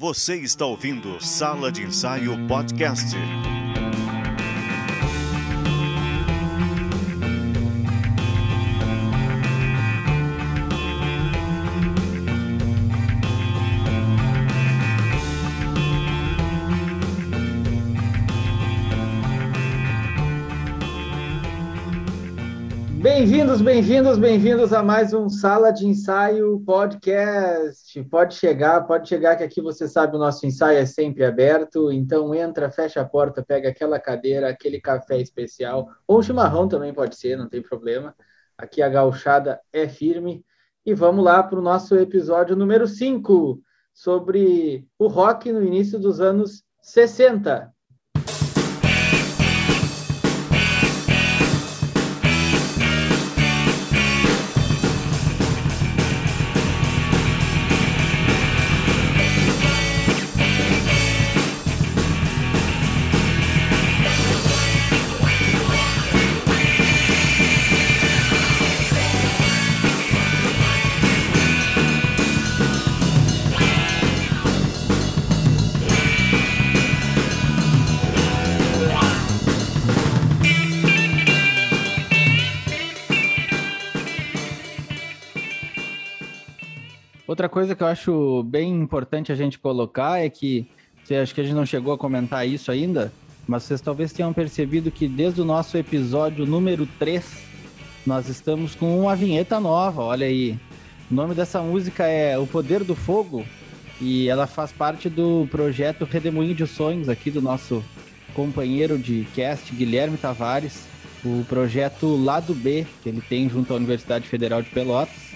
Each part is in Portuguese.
Você está ouvindo Sala de Ensaio Podcast. Bem-vindos, bem-vindos, bem-vindos a mais um Sala de Ensaio Podcast. Pode chegar, pode chegar que aqui você sabe o nosso ensaio é sempre aberto, então entra, fecha a porta, pega aquela cadeira, aquele café especial, ou chimarrão também pode ser, não tem problema. Aqui a gauchada é firme. E vamos lá para o nosso episódio número 5, sobre o rock no início dos anos 60. Outra coisa que eu acho bem importante a gente colocar é que, acho que a gente não chegou a comentar isso ainda, mas vocês talvez tenham percebido que desde o nosso episódio número 3, nós estamos com uma vinheta nova, olha aí. O nome dessa música é O Poder do Fogo e ela faz parte do projeto Redemoinho de Sonhos aqui do nosso companheiro de cast, Guilherme Tavares, o projeto Lado B, que ele tem junto à Universidade Federal de Pelotas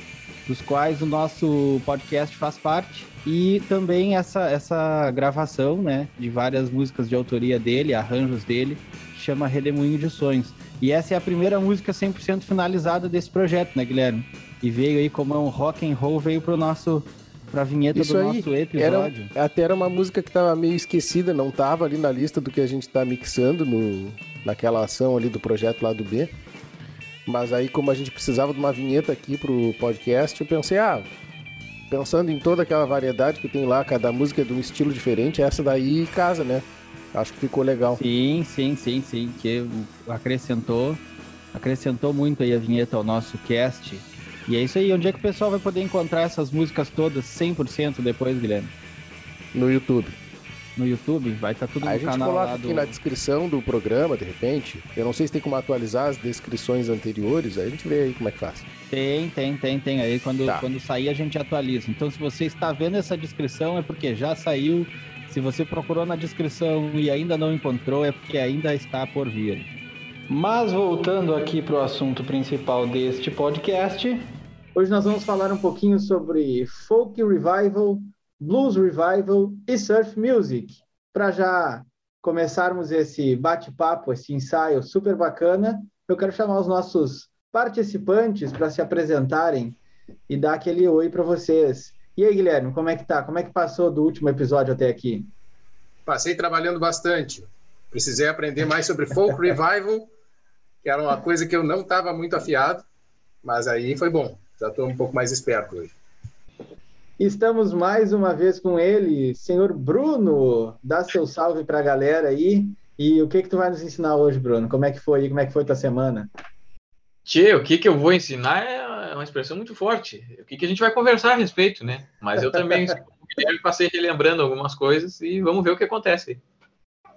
dos quais o nosso podcast faz parte, e também essa, essa gravação, né, de várias músicas de autoria dele, arranjos dele, chama Redemoinho de Sonhos. E essa é a primeira música 100% finalizada desse projeto, né, Guilherme? E veio aí como é um rock and roll, veio pro nosso pra vinheta Isso do aí, nosso episódio. Era, até era uma música que tava meio esquecida, não tava ali na lista do que a gente tá mixando no, naquela ação ali do projeto lá do B. Mas aí, como a gente precisava de uma vinheta aqui pro podcast, eu pensei, ah, pensando em toda aquela variedade que tem lá, cada música é de um estilo diferente, essa daí casa, né? Acho que ficou legal. Sim, sim, sim, sim. Que acrescentou, acrescentou muito aí a vinheta ao nosso cast. E é isso aí. Onde é que o pessoal vai poder encontrar essas músicas todas 100% depois, Guilherme? No YouTube no YouTube, vai estar tá tudo no canal. A gente coloca aqui do... na descrição do programa, de repente. Eu não sei se tem como atualizar as descrições anteriores, aí a gente vê aí como é que faz. Tem, tem, tem, tem. Aí quando, tá. quando sair a gente atualiza. Então se você está vendo essa descrição é porque já saiu. Se você procurou na descrição e ainda não encontrou, é porque ainda está por vir. Mas voltando aqui para o assunto principal deste podcast, hoje nós vamos falar um pouquinho sobre folk revival Blues Revival e Surf Music. Para já começarmos esse bate-papo, esse ensaio super bacana, eu quero chamar os nossos participantes para se apresentarem e dar aquele oi para vocês. E aí, Guilherme, como é que tá? Como é que passou do último episódio até aqui? Passei trabalhando bastante. Precisei aprender mais sobre folk revival, que era uma coisa que eu não estava muito afiado, mas aí foi bom. Já estou um pouco mais esperto hoje. Estamos mais uma vez com ele, senhor Bruno. Dá seu salve para a galera aí. E o que que tu vai nos ensinar hoje, Bruno? Como é que foi? Como é que foi tua semana? Tchê, o que que eu vou ensinar é uma expressão muito forte. O que que a gente vai conversar a respeito, né? Mas eu também passei relembrando algumas coisas e vamos ver o que acontece.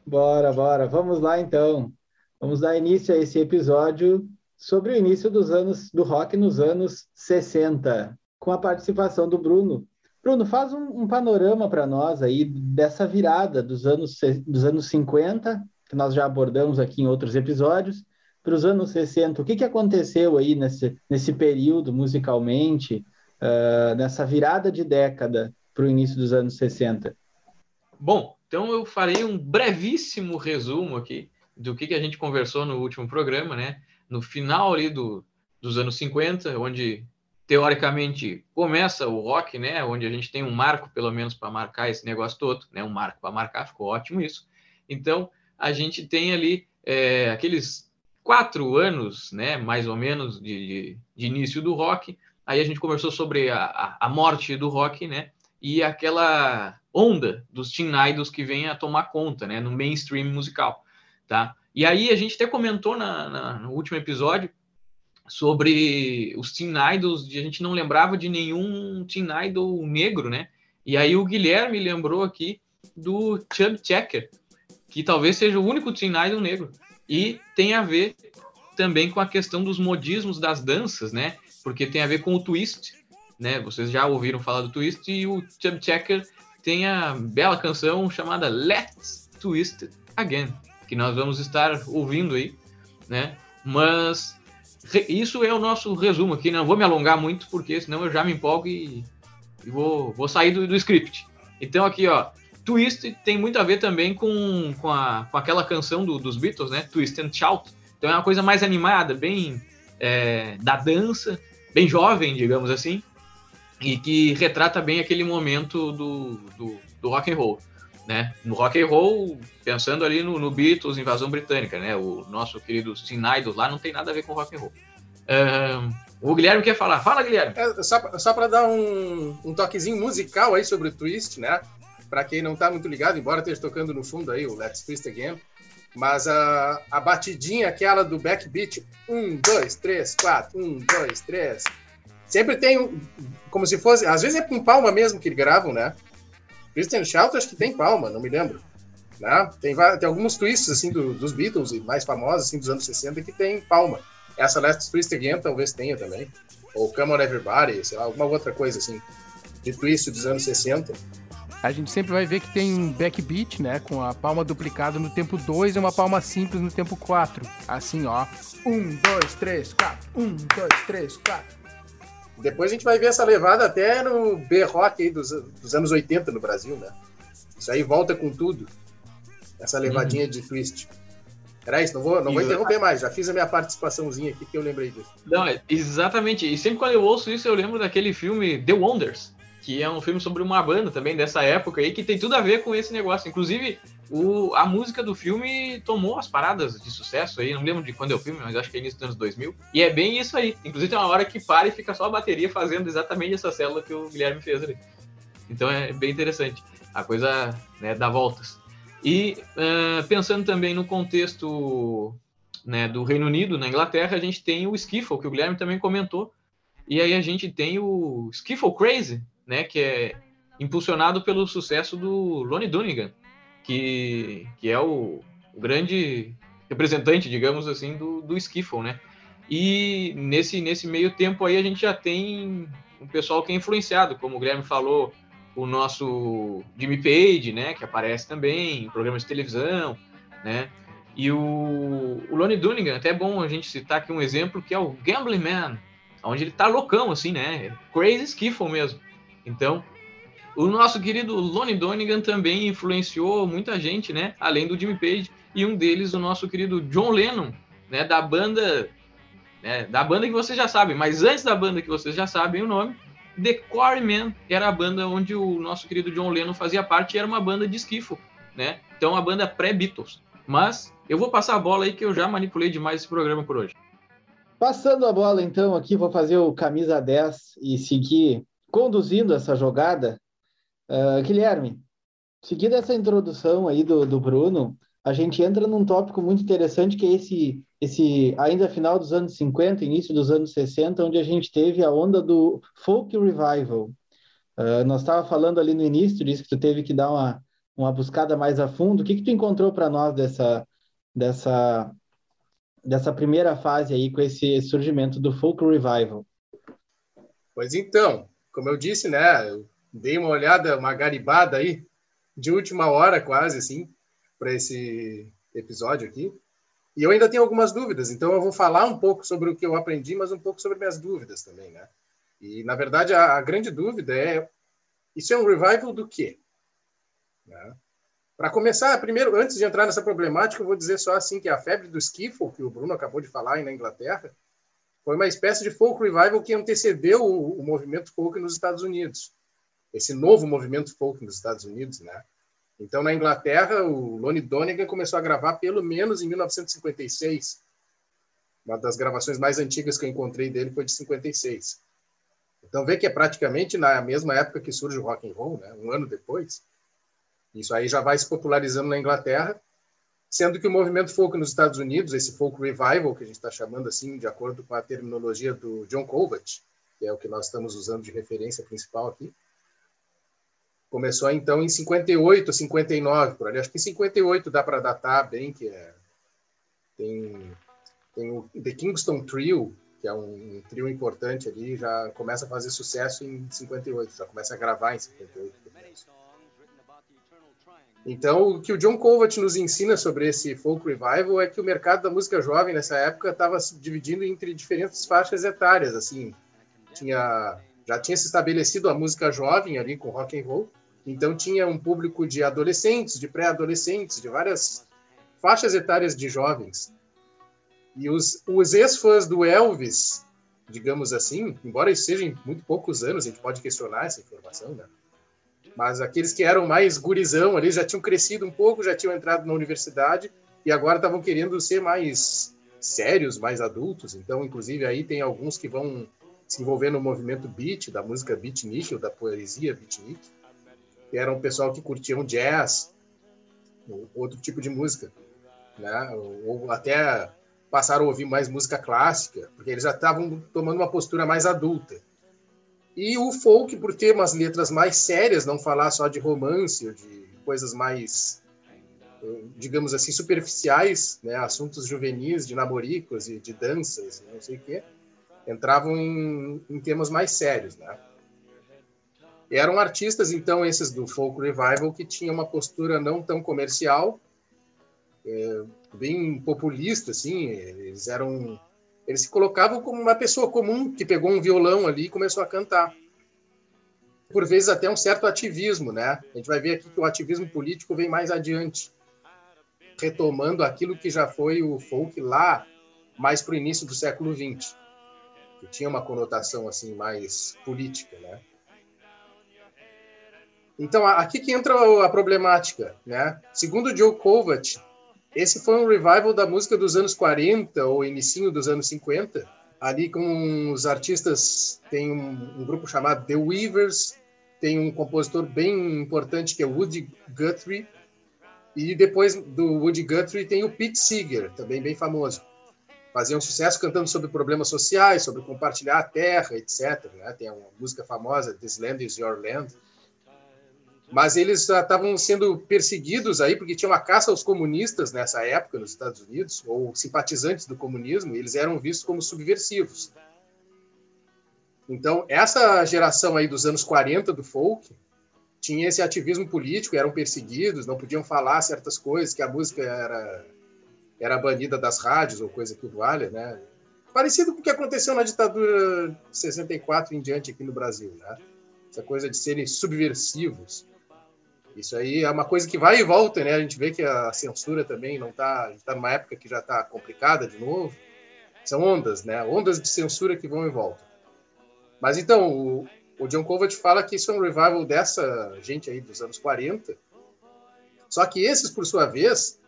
Bora, bora. Vamos lá então. Vamos dar início a esse episódio sobre o início dos anos do rock nos anos 60, com a participação do Bruno, Bruno, faz um, um panorama para nós aí dessa virada dos anos, dos anos 50, que nós já abordamos aqui em outros episódios, para os anos 60. O que, que aconteceu aí nesse, nesse período, musicalmente, uh, nessa virada de década para o início dos anos 60? Bom, então eu farei um brevíssimo resumo aqui do que, que a gente conversou no último programa, né? No final ali do, dos anos 50, onde teoricamente começa o rock, né, onde a gente tem um marco pelo menos para marcar esse negócio todo, né, um marco para marcar, ficou ótimo isso. Então a gente tem ali é, aqueles quatro anos, né, mais ou menos de, de, início do rock. Aí a gente conversou sobre a, a, a morte do rock, né, e aquela onda dos teen idols que vem a tomar conta, né, no mainstream musical, tá? E aí a gente até comentou na, na, no último episódio sobre os teen idols, a gente não lembrava de nenhum teen idol negro, né? E aí o Guilherme lembrou aqui do Chub Checker, que talvez seja o único teen idol negro. E tem a ver também com a questão dos modismos das danças, né? Porque tem a ver com o twist, né? Vocês já ouviram falar do twist e o Chub Checker tem a bela canção chamada Let's Twist Again, que nós vamos estar ouvindo aí, né? Mas isso é o nosso resumo aqui, não vou me alongar muito, porque senão eu já me empolgo e, e vou, vou sair do, do script. Então aqui, ó, Twist tem muito a ver também com, com, a, com aquela canção do, dos Beatles, né? Twist and Shout. Então é uma coisa mais animada, bem é, da dança, bem jovem, digamos assim, e que retrata bem aquele momento do, do, do rock and roll. Né? No rock and roll, pensando ali no, no Beatles, invasão britânica, né? O nosso querido Sinaidos lá não tem nada a ver com rock and roll. Um, o Guilherme quer falar. Fala, Guilherme. É, só só para dar um, um toquezinho musical aí sobre o Twist, né? Para quem não tá muito ligado, embora esteja tocando no fundo aí o Let's Twist Again, mas a, a batidinha aquela do backbeat, um, dois, três, quatro, um, dois, três, sempre tem como se fosse, às vezes é com palma mesmo que gravam, né? Christian Shout acho que tem palma, não me lembro. Né? Tem, tem alguns twists assim do, dos Beatles e mais famosos assim dos anos 60 que tem palma. Essa Last Twist Again talvez tenha também. Ou Come On Everybody, sei lá, alguma outra coisa assim de twist dos anos 60. A gente sempre vai ver que tem um backbeat, né? Com a palma duplicada no tempo 2 e uma palma simples no tempo 4. Assim, ó. 1, 2, 3, 4. 1, 2, 3, 4. Depois a gente vai ver essa levada até no B-Rock aí dos, dos anos 80 no Brasil, né? Isso aí volta com tudo. Essa levadinha uhum. de twist. Era isso, não vou, não vou interromper mais, já fiz a minha participaçãozinha aqui que eu lembrei disso. Não, exatamente. E sempre quando eu ouço isso, eu lembro daquele filme The Wonders, que é um filme sobre uma banda também dessa época aí, que tem tudo a ver com esse negócio. Inclusive, o, a música do filme tomou as paradas de sucesso aí, não lembro de quando é o filme, mas acho que é início dos anos 2000. E é bem isso aí. Inclusive tem uma hora que para e fica só a bateria fazendo exatamente essa célula que o Guilherme fez ali. Então é bem interessante. A coisa né, dá voltas. E uh, pensando também no contexto né, do Reino Unido, na Inglaterra, a gente tem o Skiffle, que o Guilherme também comentou. E aí a gente tem o Skiffle Crazy, né, que é impulsionado pelo sucesso do Lonnie Donegan, que, que é o, o grande representante, digamos assim, do, do skiffle, né? E nesse, nesse meio tempo aí a gente já tem um pessoal que é influenciado, como o Guilherme falou, o nosso Jimmy Page, né, que aparece também em programas de televisão, né? E o, o Lonnie Donegan, até é bom a gente citar aqui um exemplo, que é o Gambling Man, onde ele tá loucão, assim, né? Crazy Skiffle mesmo. Então, o nosso querido Lonnie Donegan também influenciou muita gente, né? Além do Jimmy Page e um deles o nosso querido John Lennon, né? Da banda, né? Da banda que vocês já sabem, mas antes da banda que vocês já sabem o nome, The Quarrymen era a banda onde o nosso querido John Lennon fazia parte e era uma banda de esquifo, né? Então uma banda pré-Beatles. Mas eu vou passar a bola aí que eu já manipulei demais esse programa por hoje. Passando a bola então aqui, vou fazer o camisa 10 e seguir conduzindo essa jogada Uh, Guilherme, seguindo essa introdução aí do, do Bruno, a gente entra num tópico muito interessante que é esse, esse ainda final dos anos 50, início dos anos 60, onde a gente teve a onda do folk revival. Uh, nós estava falando ali no início, disse que tu teve que dar uma, uma buscada mais a fundo. O que que tu encontrou para nós dessa dessa dessa primeira fase aí com esse surgimento do folk revival? Pois então, como eu disse, né, dei uma olhada, uma garibada aí, de última hora quase, assim, para esse episódio aqui. E eu ainda tenho algumas dúvidas, então eu vou falar um pouco sobre o que eu aprendi, mas um pouco sobre minhas dúvidas também, né? E, na verdade, a, a grande dúvida é: isso é um revival do quê? Né? Para começar, primeiro, antes de entrar nessa problemática, eu vou dizer só assim que a febre do skiffle, que o Bruno acabou de falar aí na Inglaterra, foi uma espécie de folk revival que antecedeu o, o movimento folk nos Estados Unidos esse novo movimento folk nos Estados Unidos, né? Então, na Inglaterra, o Lonnie Donegan começou a gravar pelo menos em 1956. Uma das gravações mais antigas que eu encontrei dele foi de 56. Então vê que é praticamente na mesma época que surge o rock and roll, né? um ano depois. Isso aí já vai se popularizando na Inglaterra, sendo que o movimento folk nos Estados Unidos, esse folk revival que a gente está chamando assim, de acordo com a terminologia do John Colvett, que é o que nós estamos usando de referência principal aqui, começou então em 58, 59 por ali. Acho que em 58 dá para datar bem que é tem tem o The Kingston Trio, que é um, trio importante ali, já começa a fazer sucesso em 58, já começa a gravar em 58. Então, o que o John Colvett nos ensina sobre esse folk revival é que o mercado da música jovem nessa época estava se dividindo entre diferentes faixas etárias, assim. Tinha já tinha se estabelecido a música jovem ali com rock and roll, então tinha um público de adolescentes, de pré-adolescentes, de várias faixas etárias de jovens. E os, os ex-fãs do Elvis, digamos assim, embora isso sejam muito poucos anos, a gente pode questionar essa informação, né? Mas aqueles que eram mais gurizão ali já tinham crescido um pouco, já tinham entrado na universidade e agora estavam querendo ser mais sérios, mais adultos. Então, inclusive, aí tem alguns que vão se envolver no movimento beat, da música beatnik, ou da poesia beatnik, que era um pessoal que curtiam jazz, outro tipo de música, né? Ou até passaram a ouvir mais música clássica, porque eles já estavam tomando uma postura mais adulta. E o folk, por ter umas letras mais sérias, não falar só de romance ou de coisas mais, digamos assim, superficiais, né? assuntos juvenis, de namoricos e de danças, não sei o quê, entravam em, em temas mais sérios. Né? Eram artistas, então, esses do folk revival, que tinham uma postura não tão comercial, é, bem populista, assim, eles eram eles se colocavam como uma pessoa comum que pegou um violão ali e começou a cantar. Por vezes até um certo ativismo, né? A gente vai ver aqui que o ativismo político vem mais adiante, retomando aquilo que já foi o folk lá mais para o início do século XX, que tinha uma conotação assim mais política, né? Então, aqui que entra a problemática, né? Segundo Joe Kovac, esse foi um revival da música dos anos 40 ou início dos anos 50, ali com os artistas, tem um, um, grupo chamado The Weavers, tem um compositor bem importante que é Woody Guthrie, e depois do Woody Guthrie tem o Pete Seeger, também bem famoso. Fazia um sucesso cantando sobre problemas sociais, sobre compartilhar a terra, etc. Né? Tem uma música famosa, This Land is Your Land, mas eles estavam sendo perseguidos aí porque tinha uma caça aos comunistas nessa época nos Estados Unidos ou simpatizantes do comunismo eles eram vistos como subversivos. Então, essa geração aí dos anos 40 do folk tinha esse ativismo político, eram perseguidos, não podiam falar certas coisas, que a música era era banida das rádios ou coisa que valha, né? Parecido com o que aconteceu na ditadura de 64 em diante aqui no Brasil, né? Essa coisa de serem subversivos. Isso aí é uma coisa que vai e volta, né? A gente vê que a censura também não está. Está numa época que já está complicada de novo. São ondas, né? Ondas de censura que vão e voltam. Mas então, o, o John Kovac fala que isso é um revival dessa gente aí dos anos 40. Só que esses, por sua vez,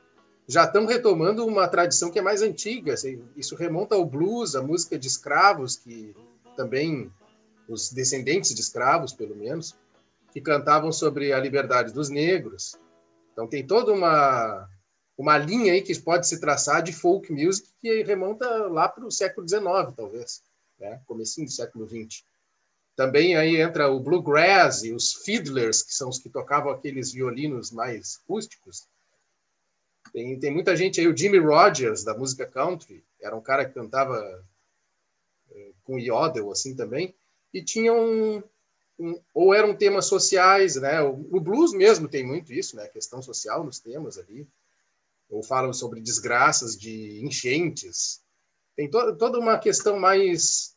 já estão retomando uma tradição que é mais antiga. Assim, isso remonta ao blues, a música de escravos, que também os descendentes de escravos, pelo menos, que cantavam sobre a liberdade dos negros. Então tem toda uma uma linha aí que pode se traçar de folk music que remonta lá para o século XIX, talvez, né? comecinho do século XX. Também aí entra o bluegrass e os fiddlers, que são os que tocavam aqueles violinos mais rústicos. Tem, tem muita gente aí, o Jimmy Rogers, da música country, era um cara que cantava eh, com yodel, assim, também, e tinha um, ou eram temas sociais, né? O, blues mesmo tem muito isso, né? Questão social nos temas ali. Ou falam sobre desgraças de enchentes. Tem to toda uma questão mais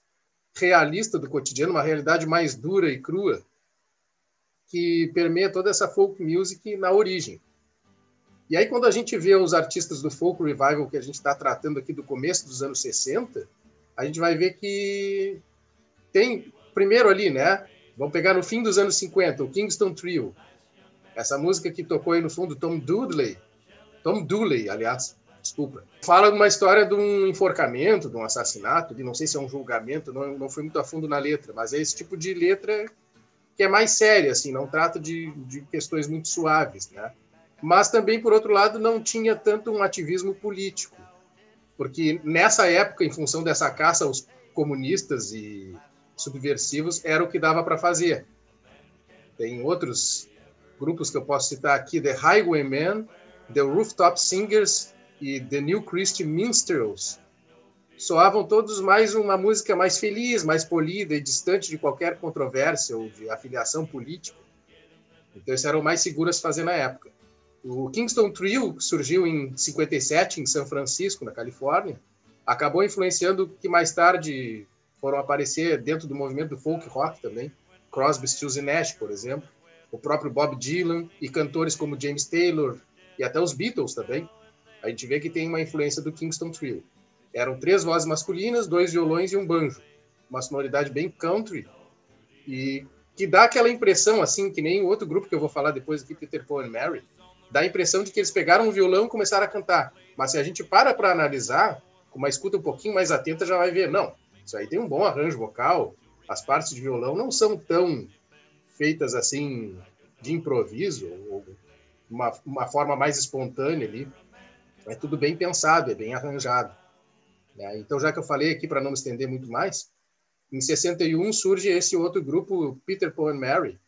realista do cotidiano, uma realidade mais dura e crua, que permeia toda essa folk music na origem. E aí, quando a gente vê os artistas do folk revival que a gente está tratando aqui do começo dos anos 60, a gente vai ver que tem, primeiro ali, né? Vamos pegar no fim dos anos 50, o Kingston Trio. Essa música que tocou aí no fundo, Tom Dooley. Tom Dooley, aliás. desculpa. Fala de uma história de um enforcamento, de um assassinato, de não sei se é um julgamento, não, não fui muito a fundo na letra, mas é esse tipo de letra que é mais séria, assim, não trata de, de questões muito suaves, né? Mas também, por outro lado, não tinha tanto um ativismo político, porque nessa época, em função dessa caça aos comunistas e subversivos, era o que dava para fazer. Tem outros grupos que eu posso citar aqui, The Highwaymen, The Rooftop Singers e The New Christian Minstrels. Soavam todos mais uma música mais feliz, mais polida e distante de qualquer controvérsia ou de afiliação política. Então, isso era o mais seguro a se fazer na época. O Kingston Trio, surgiu em 57 em São Francisco, na Califórnia, acabou influenciando que mais tarde foram aparecer dentro do movimento do folk rock também, Crosby, Stills e Nash, por exemplo, o próprio Bob Dylan e cantores como James Taylor e até os Beatles também. A gente vê que tem uma influência do Kingston Trio. Eram três vozes masculinas, dois violões e um banjo. Uma sonoridade bem country e que dá aquela impressão, assim, que nem o outro grupo que eu vou falar depois aqui, Peter Paul and Mary, dá a impressão de que eles pegaram um violão e começaram a cantar. Mas se a gente para para analisar, com uma escuta um pouquinho mais atenta, já vai ver, não, isso aí tem um bom arranjo vocal, as partes de violão não são tão feitas assim de improviso, ou uma, uma forma mais espontânea ali. É tudo bem pensado, é bem arranjado. Né? Então, já que eu falei aqui, para não me estender muito mais, em 61 surge esse outro grupo, Peter Paul and Mary,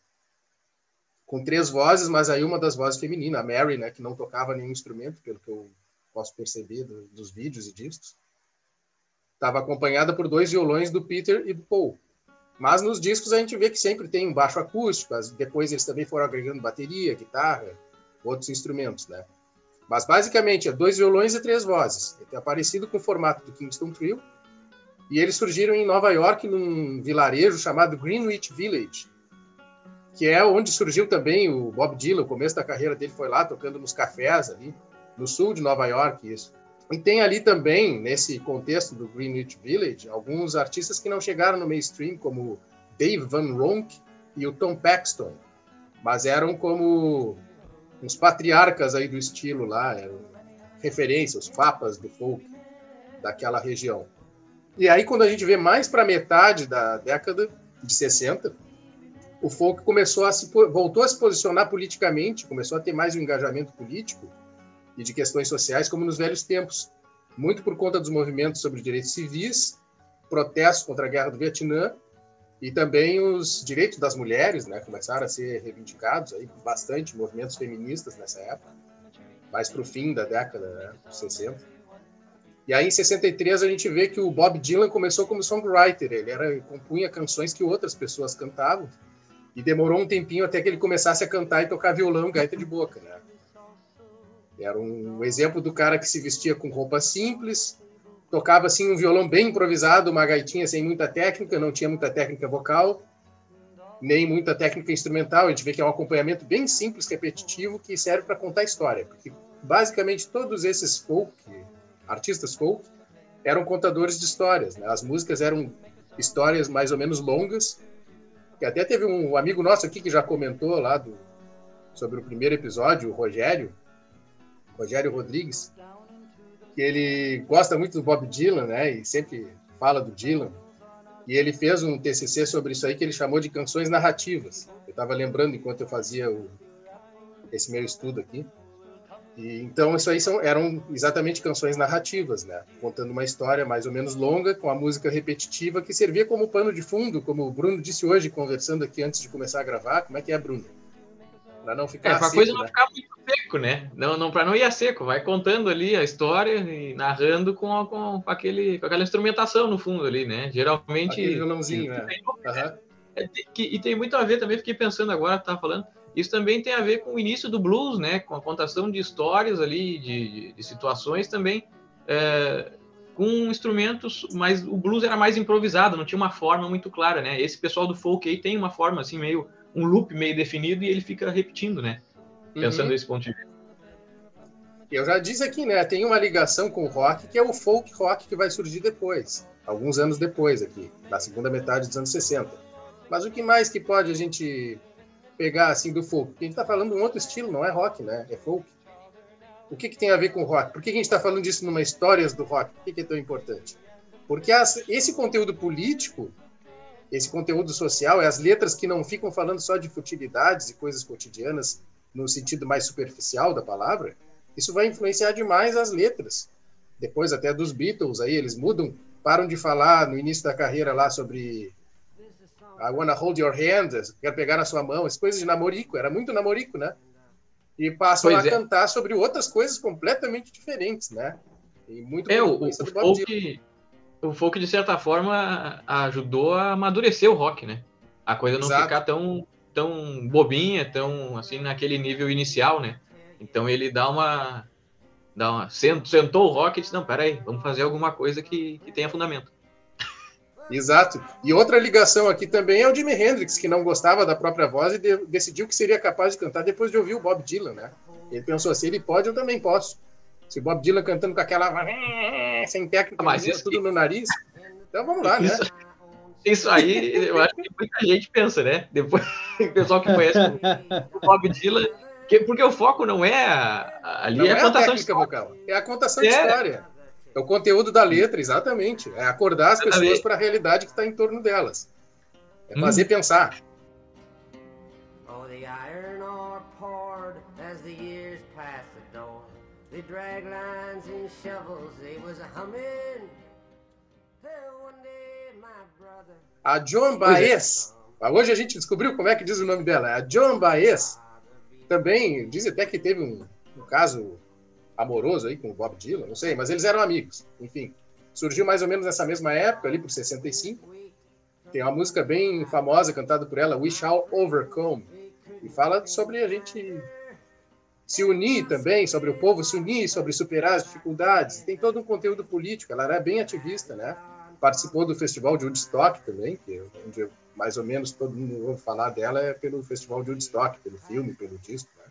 com três vozes, mas aí uma das vozes feminina, a Mary, né, que não tocava nenhum instrumento, pelo que eu posso perceber do, dos vídeos e discos, estava acompanhada por dois violões do Peter e do Paul. Mas nos discos a gente vê que sempre tem um baixo acústico, depois eles também foram agregando bateria, guitarra, outros instrumentos, né? Mas basicamente é dois violões e três vozes. É parecido com o formato do Kingston Trio. E eles surgiram em Nova York, num vilarejo chamado Greenwich Village, que é onde surgiu também o Bob Dylan. O começo da carreira dele foi lá, tocando nos cafés ali, no sul de Nova York, isso. E tem ali também, nesse contexto do Greenwich Village, alguns artistas que não chegaram no mainstream, como Dave Van Ronk e o Tom Paxton, mas eram como uns patriarcas aí do estilo lá, referências, os papas do folk daquela região. E aí, quando a gente vê mais para metade da década de 60, o folk começou a se voltou a se posicionar politicamente, começou a ter mais um engajamento político e de questões sociais, como nos velhos tempos, muito por conta dos movimentos sobre direitos civis, protestos contra a guerra do Vietnã e também os direitos das mulheres, né, começaram a ser reivindicados aí bastante movimentos feministas nessa época, mais para o fim da década né, 60. E aí em 63 a gente vê que o Bob Dylan começou como songwriter, ele era compunha canções que outras pessoas cantavam e demorou um tempinho até que ele começasse a cantar e tocar violão, gaita de boca, né? Era um exemplo do cara que se vestia com roupa simples, tocava assim um violão bem improvisado, uma gaitinha sem muita técnica, não tinha muita técnica vocal, nem muita técnica instrumental. A gente vê que é um acompanhamento bem simples, repetitivo, que serve para contar história, porque basicamente todos esses folk, artistas folk, eram contadores de histórias. Né? As músicas eram histórias mais ou menos longas. Que até teve um amigo nosso aqui que já comentou lá do, sobre o primeiro episódio, o Rogério, Rogério Rodrigues, que ele gosta muito do Bob Dylan, né? E sempre fala do Dylan. E ele fez um TCC sobre isso aí que ele chamou de canções narrativas. Eu estava lembrando enquanto eu fazia o, esse meu estudo aqui. E, então, isso aí são, eram exatamente canções narrativas, né? Contando uma história mais ou menos longa, com a música repetitiva, que servia como pano de fundo, como o Bruno disse hoje, conversando aqui antes de começar a gravar. Como é que é, Bruno? Para não ficar. É, para a coisa não né? ficar muito seco, né? Não, não, para não ir a seco, vai contando ali a história e narrando com, com, com, aquele, com aquela instrumentação no fundo ali, né? Geralmente. Aquele violãozinho, né? Uhum. É, que, e tem muito a ver também, fiquei pensando agora, tá falando. Isso também tem a ver com o início do blues, né? Com a contação de histórias ali, de, de, de situações também. É, com instrumentos, mas o blues era mais improvisado, não tinha uma forma muito clara, né? Esse pessoal do folk aí tem uma forma assim meio um loop meio definido e ele fica repetindo, né? Pensando uhum. nesse ponto de vista. Eu já disse aqui, né? Tem uma ligação com o rock, que é o folk rock que vai surgir depois, alguns anos depois aqui, na segunda metade dos anos 60. Mas o que mais que pode a gente pegar assim do folk? Porque a gente está falando de um outro estilo, não é rock, né? É folk. o que, que tem a ver com rock? Por que, que a gente está falando disso numa Histórias do Rock? Por que, que é tão importante? Porque as, esse conteúdo político, esse conteúdo social, é as letras que não ficam falando só de futilidades e coisas cotidianas no sentido mais superficial da palavra, isso vai influenciar demais as letras. Depois até dos Beatles, aí eles mudam, param de falar no início da carreira lá sobre I wanna hold your hand, quero pegar na sua mão, as coisas de namorico, era muito namorico, né? E passam Pois a é. cantar sobre outras coisas completamente diferentes, né? E muito É, o, influência o folk, de certa forma, ajudou a amadurecer o rock, né? A coisa não Exato. ficar tão, tão bobinha, tão assim, naquele nível inicial, né? Então ele dá uma. Dá uma sent- sentou o rock e disse: Não, peraí, vamos fazer alguma coisa que, que tenha fundamento. Exato. E outra ligação aqui também é o Jimi Hendrix, que não gostava da própria voz e de- decidiu que seria capaz de cantar depois de ouvir o Bob Dylan, né? Ele pensou assim, ele pode, eu também posso. Se Bob Dylan cantando com aquela sem técnica, mas isso- tudo no nariz, então vamos lá, né? Isso, isso aí, eu acho que muita gente pensa, né? Depois, o pessoal que conhece o Bob Dylan, que, porque o foco não é a- a- ali Não é é a a contação de técnica vocal, é a contação de É. história. É o conteúdo da letra, exatamente. É acordar as pessoas para a realidade que está em torno delas. É Hum. fazer pensar. They drag lines and shovels, they was a humming. Till one day my brother. A Joan Baez, hoje a gente descobriu como é que diz o nome dela. A Joan Baez também diz até que teve um, um caso amoroso aí com o Bob Dylan, não sei, mas eles eram amigos. Enfim, surgiu mais ou menos nessa mesma época, ali por 65. Tem uma música bem famosa cantada por ela, We Shall Overcome, e fala sobre a gente se unir também, sobre o povo se unir, sobre superar as dificuldades. Tem todo um conteúdo político, ela era bem ativista, né? Participou do festival de Woodstock também, que é onde eu- mais ou menos todo mundo ouve falar dela é pelo festival de Woodstock, pelo filme, pelo disco, né?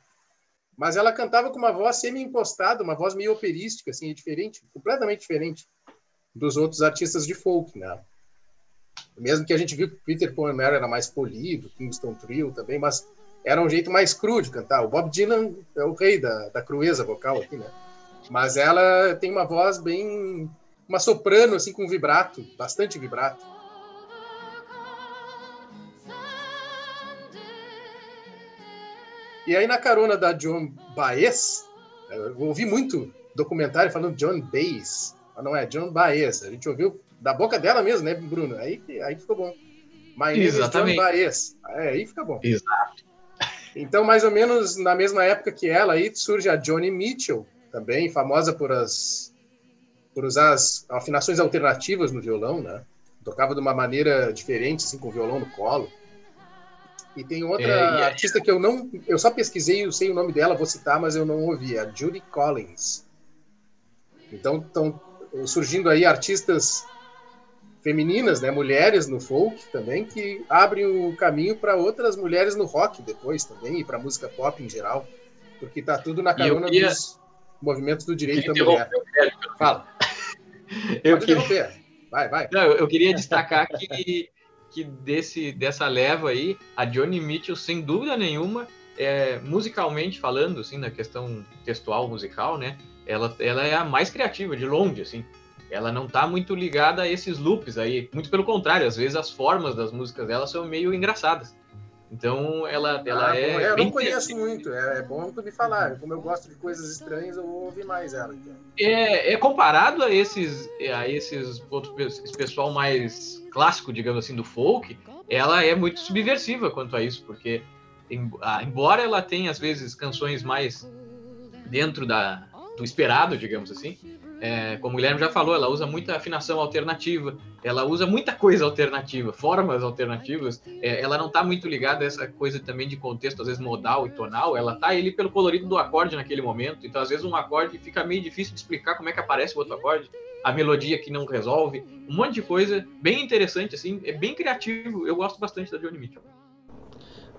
Mas ela cantava com uma voz semi-impostada, uma voz meio operística, assim, é diferente, completamente diferente dos outros artistas de folk, né? Mesmo que a gente viu que Peter Mary era mais polido, Kingston Trio também, mas era um jeito mais cru de cantar. O Bob Dylan é o rei da, da crueza vocal aqui, né? Mas ela tem uma voz bem... uma soprano, assim, com vibrato, bastante vibrato. E aí, na carona da John Baez, eu ouvi muito documentário falando John Baez, mas não é John Baez. A gente ouviu da boca dela mesmo, né, Bruno? Aí, aí ficou bom. Name is John Exatamente. Baez. É, aí fica bom. Exato. Então, mais ou menos na mesma época que ela, aí surge a Johnny Mitchell, também famosa por as por usar as afinações alternativas no violão, né? Tocava de uma maneira diferente, assim, com o violão no colo. E tem outra É, artista que eu não, eu só pesquisei, eu sei o nome dela, vou citar, mas eu não ouvi, é a Judy Collins. Então, estão surgindo aí artistas femininas, né, mulheres no folk também, que abrem o caminho para outras mulheres no rock depois também, e para música pop em geral, porque está tudo na carona queria- dos movimentos do direito da mulher. Fala, Eu pode queria. Vai, vai. Não, eu eu queria destacar que, que desse, dessa leva aí, a Johnny Mitchell, sem dúvida nenhuma, é, musicalmente falando, assim, na questão textual musical, né? Ela, ela é a mais criativa, de longe, assim. Ela não tá muito ligada a esses loops aí. Muito pelo contrário, às vezes as formas das músicas dela são meio engraçadas. Então, ela, ela Ah, é. bom, eu bem não conheço muito, é, é bom tu me falar. Como eu gosto de coisas estranhas, eu vou ouvir mais ela. Então. é, é comparado a esses a esses outros esse pessoal mais clássico, digamos assim, do folk, ela é muito subversiva quanto a isso, porque em- ah, embora ela tenha às vezes canções mais dentro da, do esperado, digamos assim, é, como o Guilherme já falou, ela usa muita afinação alternativa, ela usa muita coisa alternativa, formas alternativas. é, ela não está muito ligada a essa coisa também de contexto, às vezes modal e tonal. Ela tá ali pelo colorido do acorde naquele momento. Então, às vezes, um acorde fica meio difícil de explicar como é que aparece o outro acorde, a melodia que não resolve, um monte de coisa bem interessante, assim, é bem criativo. Eu gosto bastante da Johnny Mitchell.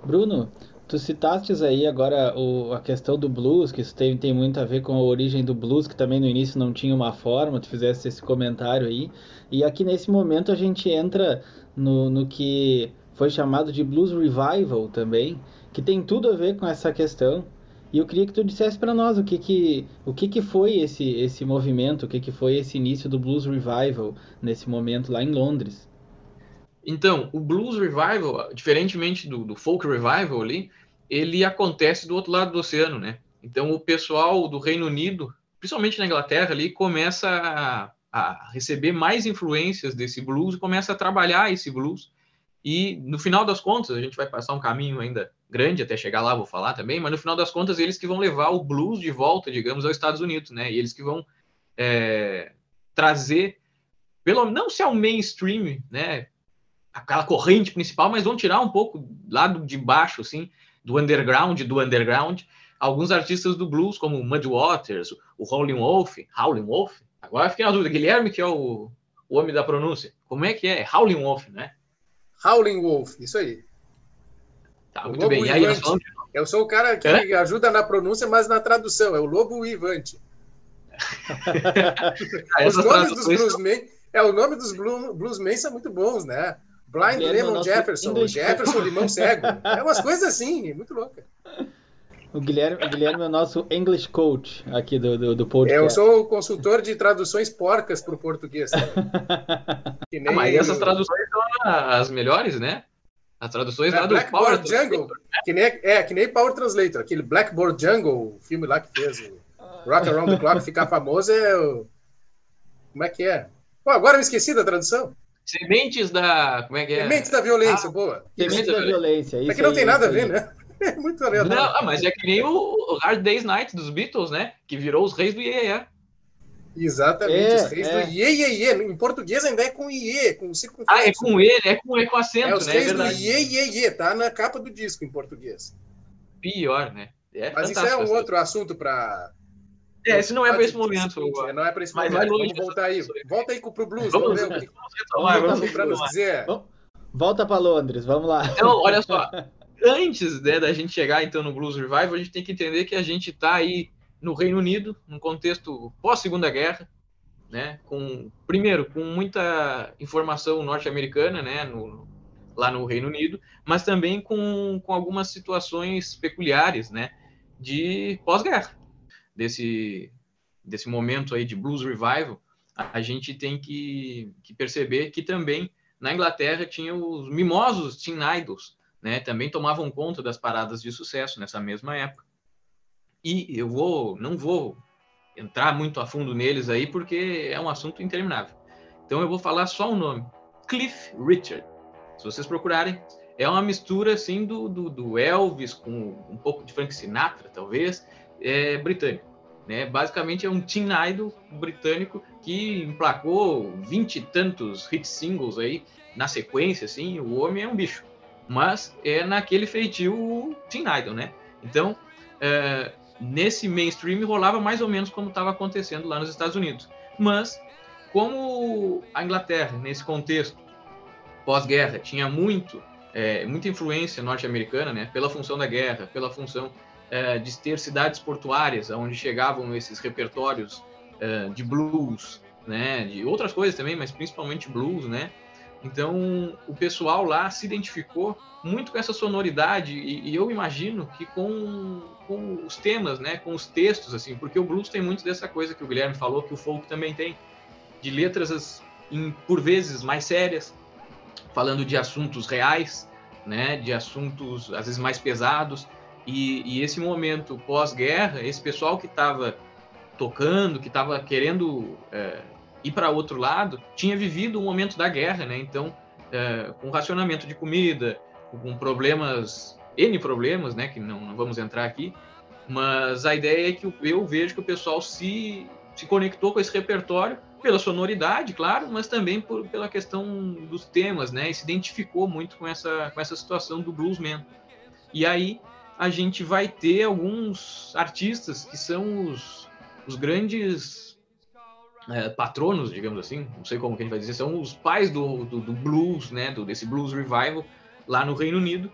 Bruno, tu citastes aí agora o, a questão do blues, que isso tem, tem muito a ver com a origem do blues, que também no início não tinha uma forma, tu fizesse esse comentário aí. E aqui nesse momento a gente entra no, no que foi chamado de blues revival também, que tem tudo a ver com essa questão. E eu queria que tu dissesse para nós o que que, o que que foi esse, esse movimento, o que que foi esse início do Blues Revival nesse momento lá em Londres. Então, o Blues Revival, diferentemente do, do Folk Revival ali, ele acontece do outro lado do oceano, né? Então, o pessoal do Reino Unido, principalmente na Inglaterra ali, começa a, a receber mais influências desse blues começa a trabalhar esse blues. E no final das contas, a gente vai passar um caminho ainda grande até chegar lá, vou falar também, mas no final das contas, eles que vão levar o blues de volta, digamos, aos Estados Unidos, né? E eles que vão é, trazer, pelo não se ao mainstream, né? Aquela corrente principal, mas vão tirar um pouco lá de baixo, assim, do underground, do underground, alguns artistas do blues, como o Muddy Waters, o Howlin' Wolf, Howlin' Wolf. Agora fiquei na dúvida, Guilherme, que é o, o homem da pronúncia, como é que é? Howlin' Wolf, né? Howling Wolf, isso aí. Tá, O muito bem. E aí, falamos Eu sou o cara que É? ajuda na pronúncia, mas na tradução. É o Lobo Ivante. ah, Os nomes dos bluesmen, é, o nome dos blu- bluesmen são muito bons, né? Blind é Lemon nosso Jefferson, English Jefferson Limão Cego. É umas coisas assim, muito louca. O Guilherme, o Guilherme é o nosso English coach aqui do, do, do podcast. Eu sou o consultor de traduções porcas para o português. Ah, mas essas traduções são as melhores, né? As traduções lá É, do Power Jungle. Que nem, é, que nem Power Translator. Aquele Blackboard Jungle, o filme lá que fez o Rock Around the Clock ficar famoso é o... Como é que é? Pô, agora eu me esqueci da tradução. Sementes da. Como é que é? Sementes da violência, boa. Semente da violência. É isso que não aí, tem nada a isso ver, aí. né? É muito Não, aleatório. ah, mas é que nem o, Hard Day's Night dos Beatles, né? Que virou os reis do IEE. Exatamente, É, os reis é. do Iê, Iê, Iê. Em português ainda é com Iê, com Ah, é circunflexo. com ele, é com, é com acento, É os né? É reis do verdade. Iê, Iê, Iê. Tá na capa do disco em português. Pior, né? É Mas isso é um outro assunto para... É, esse não é para esse momento. É, Não é para esse Mas momento. Vamos voltar aí. Volta aí pro blues. Vamos, Vamos ver o que vamos retomar, vamos vamos. Volta para Londres, vamos lá. Então, olha só. Antes né, da gente chegar então no Blues Revival, a gente tem que entender que a gente está aí no Reino Unido, num contexto pós-Segunda Guerra, né? Com primeiro com muita informação norte-americana, né? No, lá no Reino Unido, mas também com, com algumas situações peculiares, né? De pós-guerra, desse desse momento aí de Blues Revival, a, gente tem que, que perceber que também na Inglaterra tinha os mimosos teen idols, né? Também tomavam conta das paradas de sucesso nessa mesma época. E eu vou, não vou entrar muito a fundo neles aí porque é um assunto interminável. Então eu vou falar só o nome, Cliff Richard. Se vocês procurarem, é uma mistura assim do, do, do Elvis com um pouco de Frank Sinatra, talvez, é britânico. Né? Basicamente é um teen idol britânico que emplacou vinte e tantos hit singles aí na sequência, assim, o homem é um bicho. Mas é naquele feitio teen idol, né? Então, é, nesse mainstream rolava mais ou menos como estava acontecendo lá nos Estados Unidos. Mas, como a Inglaterra, nesse contexto pós-guerra, tinha muito, é, muita influência norte-americana, né? Pela função da guerra, pela função de ter cidades portuárias, onde chegavam esses repertórios é, de blues, né? De outras coisas também, mas principalmente blues, né? Então, o pessoal lá se identificou muito com essa sonoridade e, e eu imagino que com, com os temas, né, com os textos, assim, porque o blues tem muito dessa coisa que o Guilherme falou, que o folk também tem, de letras, as- em, por vezes, mais sérias, falando de assuntos reais, né, de assuntos, às vezes, mais pesados, e, e esse momento pós-guerra, esse pessoal que estava tocando, que estava querendo é, ir para outro lado, tinha vivido um momento da guerra, né? Então, é, com racionamento de comida, com problemas, N problemas, né? Que não, não vamos entrar aqui, mas a ideia é que eu- eu vejo que o pessoal se, se conectou com esse repertório pela sonoridade, claro, mas também por, pela questão dos temas, né? E se identificou muito com essa, com essa situação do bluesman. E aí a gente vai ter alguns artistas que são os, os grandes é, patronos, digamos assim, não sei como que a gente vai dizer, são os pais do, do, do blues, né, do, desse blues revival lá no Reino Unido,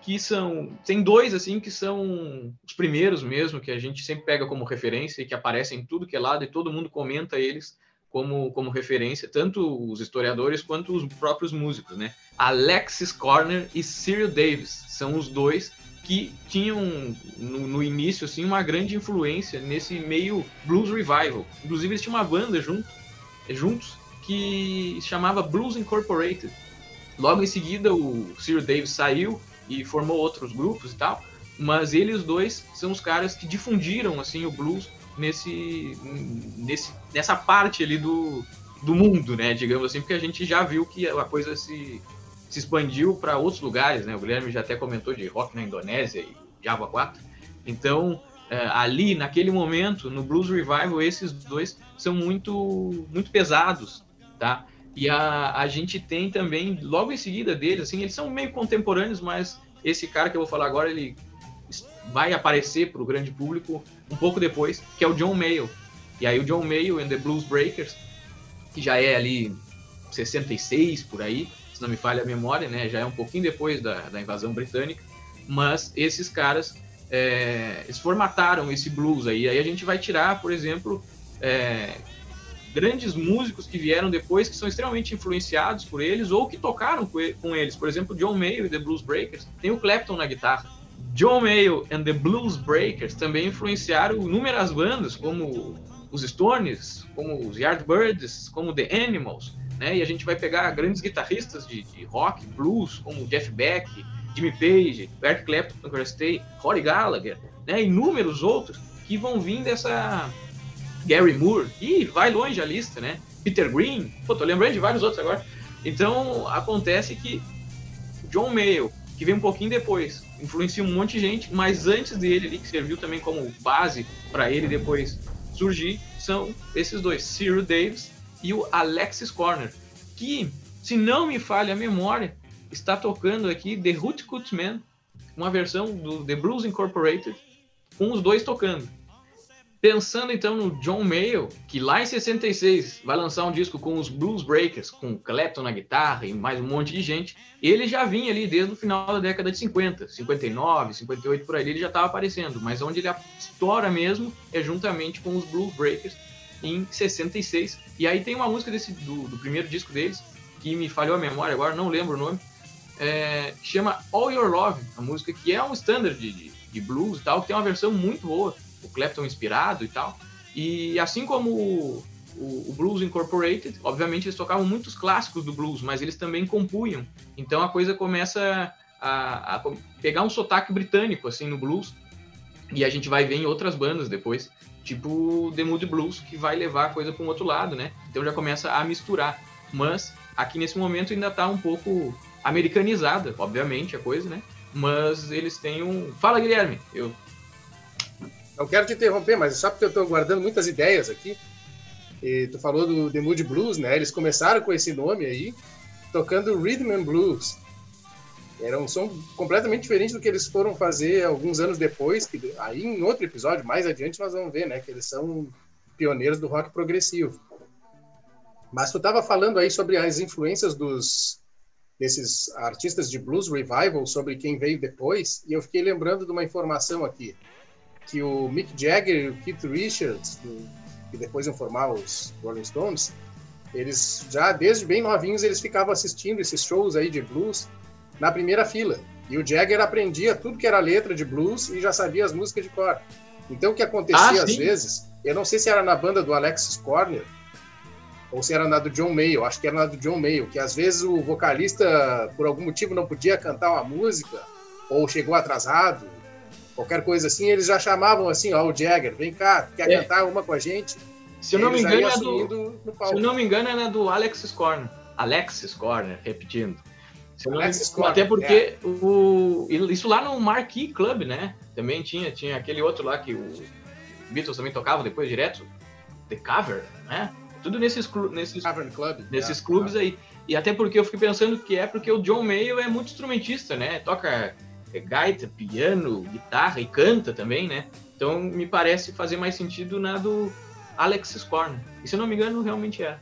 que são, tem dois assim que são os primeiros mesmo, que a gente sempre pega como referência e que aparecem em tudo que é lado e todo mundo comenta eles como, como referência, tanto os historiadores quanto os próprios músicos, né? Alexis Corner e Cyril Davis são os dois que tinham no, no, início assim uma grande influência nesse meio blues revival. Inclusive eles tinham uma banda junto, juntos que se chamava Blues Incorporated. Logo em seguida o Cyril Davis saiu e formou outros grupos e tal, mas eles dois são os caras que difundiram assim o blues nesse, nesse nessa parte ali do, do mundo, né, digamos assim, porque a gente já viu que a coisa se se expandiu para outros lugares, né? O Guilherme já até comentou de rock na Indonésia e Java 4. Então, é, ali, naquele momento, no Blues Revival, esses dois são muito, muito pesados, tá? E a, a gente tem também, logo em seguida deles, assim, eles são meio contemporâneos, mas esse cara que eu vou falar agora, ele vai aparecer para o grande público um pouco depois, que é o John Mayall. E aí o John Mayall and the Blues Breakers, que já é ali 66 por aí, se não me falha a memória, né? Já é um pouquinho depois da, da invasão britânica, mas esses caras é, eles formataram esse blues aí. Aí a gente vai tirar, por exemplo, é, grandes músicos que vieram depois, que são extremamente influenciados por eles ou que tocaram com eles. Por exemplo, John Mayall e The Blues Breakers. Tem o Clapton na guitarra. John Mayall and the Blues Breakers também influenciaram inúmeras bandas, como os Stones, como os Yardbirds, como The Animals né? E a gente vai pegar grandes guitarristas de, de rock, blues, como Jeff Beck, Jimmy Page, Eric Clapton, Chris Rory Gallagher, né? Inúmeros outros que vão vir dessa Gary Moore e vai longe a lista, né? Peter Green, pô, tô lembrando de vários outros agora. Então acontece que John Mayall, que vem um pouquinho depois, influencia um monte de gente, mas antes dele ali, que serviu também como base para ele depois surgir, são esses dois, Cyril Davis e o Alexis Corner, que, se não me falha a memória, está tocando aqui The Cut Man, uma versão do The Blues Incorporated, com os dois tocando. Pensando então no John Mayall, que lá em 66 vai lançar um disco com os Blues Breakers, com Clapton na guitarra e mais um monte de gente, ele já vinha ali desde o final da década de 50, 59, 58 por aí, ele já estava aparecendo, mas onde ele estoura mesmo é juntamente com os Blues Breakers, em 66. E aí tem uma música desse, do, do primeiro disco deles, que me falhou a memória agora, não lembro o nome, é, chama All Your Love, a música que é um standard de, de, de, blues e tal, que tem uma versão muito boa, o Clapton inspirado e tal. E assim como o, o, o, Blues Incorporated, obviamente eles tocavam muitos clássicos do blues, mas eles também compunham. Então a coisa começa a, a pegar um sotaque britânico assim no blues, e a gente vai ver em outras bandas depois tipo The Mood Blues, que vai levar a coisa para um outro lado, né? Então já começa a misturar. Mas aqui nesse momento ainda está um pouco americanizada, obviamente, a coisa, né? Mas eles têm um. Fala, Guilherme! Eu. Não quero te interromper, mas só porque eu estou guardando muitas ideias aqui. E tu falou do The Mood Blues, né? Eles começaram com esse nome aí, tocando Rhythm and Blues. Era um som completamente diferente do que eles foram fazer alguns anos depois, que aí em outro episódio, mais adiante, nós vamos ver, né, que eles são pioneiros do rock progressivo. Mas tu estava falando aí sobre as influências dos desses artistas de blues revival, sobre quem veio depois, e eu fiquei lembrando de uma informação aqui, que o Mick Jagger e o Keith Richards, do, que depois iam formar os Rolling Stones, eles já desde bem novinhos eles ficavam assistindo esses shows aí de blues na primeira fila. E o Jagger aprendia tudo que era letra de blues e já sabia as músicas de cor. Então o que acontecia ah, às vezes, eu não sei se era na banda do Alexis Corner ou se era na do John Mayo, acho que era na do John Mayo, que às vezes o vocalista por algum motivo não podia cantar uma música ou chegou atrasado, qualquer coisa assim, eles já chamavam assim, ó, o Jagger, vem cá, quer é. cantar uma com a gente? Se eu não me engano, é do, se eu não me engano, é do Alexis Corner. Alexis Corner, repetindo. Até porque é. o, isso lá no Marquee Club, né? Também tinha, tinha aquele outro lá que o Beatles também tocava depois direto, The Cover, né? Tudo nesses, nesses, Club, nesses clubes aí. E até porque eu fiquei pensando que é porque o John Mayo é muito instrumentista, né? Toca é, gaita, piano, guitarra e canta também, né? Então me parece fazer mais sentido na do Alex Scorn. E se eu não me engano, realmente é.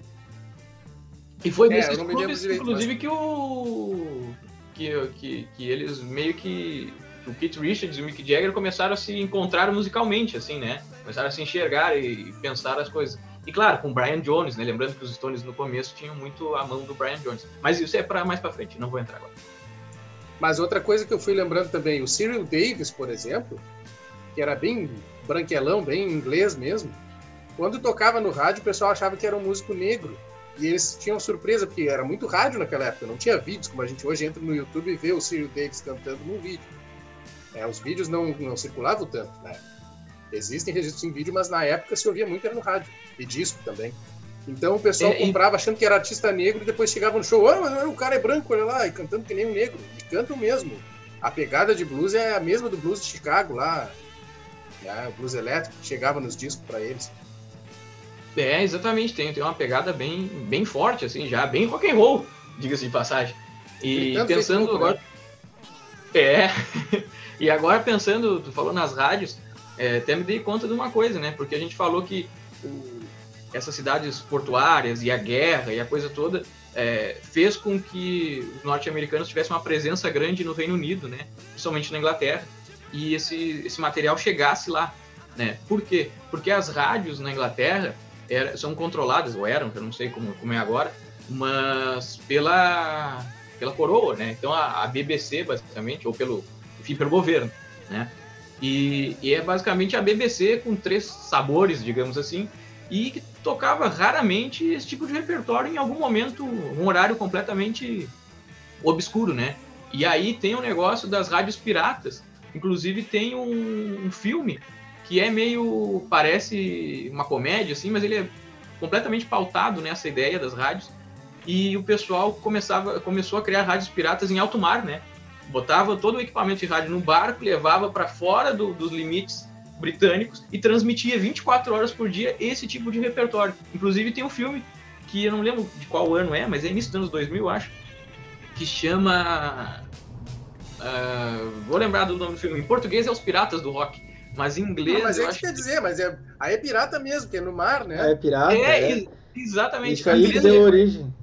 E foi é, nesses clubes, direito, inclusive, mas... que o. Que, que, que eles meio que. O Keith Richards e o Mick Jagger começaram a se encontrar musicalmente, assim, né? Começaram a se enxergar e pensar as coisas. E claro, com o Brian Jones, né? Lembrando que os Stones no começo tinham muito a mão do Brian Jones. Mas isso é para mais para frente, não vou entrar agora. Mas outra coisa que eu fui lembrando também, o Cyril Davis, por exemplo, que era bem branquelão, bem inglês mesmo, quando tocava no rádio, o pessoal achava que era um músico negro. E eles tinham surpresa, porque era muito rádio naquela época, não tinha vídeos, como a gente hoje entra no YouTube e vê o Cyril Davis cantando num vídeo. É, os vídeos não, não circulavam tanto, né? Existem registros em vídeo, mas na época se ouvia muito era no rádio, e disco também. Então o pessoal É, comprava achando que era artista negro e depois chegava no show, oh, o cara é branco, olha lá, e cantando que nem um negro. E cantam mesmo. A pegada de blues é a mesma do blues de Chicago lá, né? o blues elétrico que chegava nos discos para eles. É, exatamente, tem, tem uma pegada bem, bem forte, assim, já bem rock and roll, diga-se de passagem. E Gritando pensando louco, agora. É, e agora pensando, tu falou nas rádios, é, até me dei conta de uma coisa, né? Porque a gente falou que o- essas cidades portuárias e a guerra e a coisa toda é, fez com que os norte-americanos tivessem uma presença grande no Reino Unido, né? Principalmente na Inglaterra. E esse, esse material chegasse lá, né? Por quê? Porque as rádios na Inglaterra era- são controladas, ou eram, eu não sei como, como é agora, mas pela, pela coroa, né? Então a, a BBC, basicamente, ou pelo, enfim, pelo governo, né? E, e é basicamente a BBC com três sabores, digamos assim, e que tocava raramente esse tipo de repertório em algum momento, um horário completamente obscuro, né? E aí tem o negócio das rádios piratas, inclusive tem um, um filme que é meio, parece uma comédia, assim, mas ele é completamente pautado nessa ideia das rádios, e o pessoal começava, começou a criar rádios piratas em alto mar, né? Botava todo o equipamento de rádio no barco, levava para fora do- dos limites britânicos e transmitia 24 horas por dia esse tipo de repertório. Inclusive tem um filme que eu não lembro de qual ano é, mas é início dos anos 2000, eu acho, que chama ah, vou lembrar do nome do filme. Em português é Os Piratas do Rock, mas em inglês Não, mas é que quer dizer, mas é, aí é pirata mesmo, que é no mar, É né? pirata. é, é. ex- exatamente. Isso aí que deu é- origem.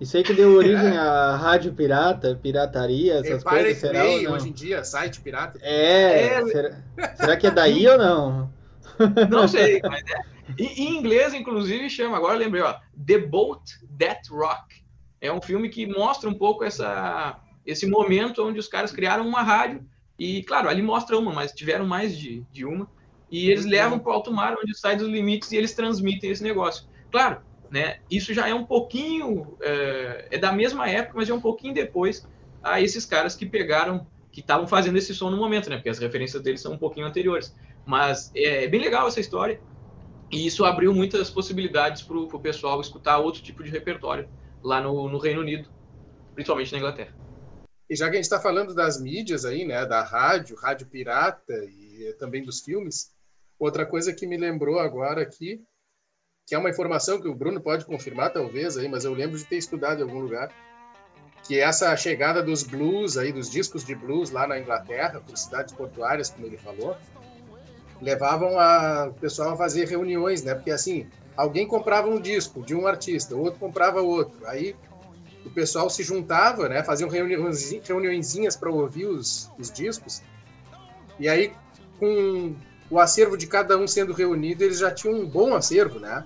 Isso aí que deu origem à rádio pirata, pirataria, É essas Pirate coisas, será ou Bay, não? hoje em dia, site pirata. É, É. será, será que é daí ou não? Não sei, mas é. Em inglês, inclusive, chama, agora eu lembrei, ó, The Boat That Rock. É um filme que mostra um pouco essa, esse momento onde os caras criaram uma rádio, e, claro, ali mostra uma, mas tiveram mais de, de uma, e eles levam para o alto mar, onde sai dos limites, e eles transmitem esse negócio. Claro, né, isso já é um pouquinho, é, é da mesma época, mas é um pouquinho depois a esses caras que pegaram, que estavam fazendo esse som no momento, né, porque as referências deles são um pouquinho anteriores. Mas é bem legal essa história. E isso abriu muitas possibilidades para o pessoal escutar outro tipo de repertório lá no, no Reino Unido, principalmente na Inglaterra. E já que a gente está falando das mídias aí, né, da rádio, rádio pirata e também dos filmes, outra coisa que me lembrou agora aqui, que é uma informação que o Bruno pode confirmar talvez aí, mas eu lembro de ter estudado em algum lugar, que é essa chegada dos blues aí, dos discos de blues lá na Inglaterra, por cidades portuárias, como ele falou, levavam a, o pessoal a fazer reuniões, né? Porque assim, alguém comprava um disco de um artista, o outro comprava outro. Aí o pessoal se juntava, né? Faziam reuniõezinhas para ouvir os, os discos. E aí, com o acervo de cada um sendo reunido, eles já tinham um bom acervo, né?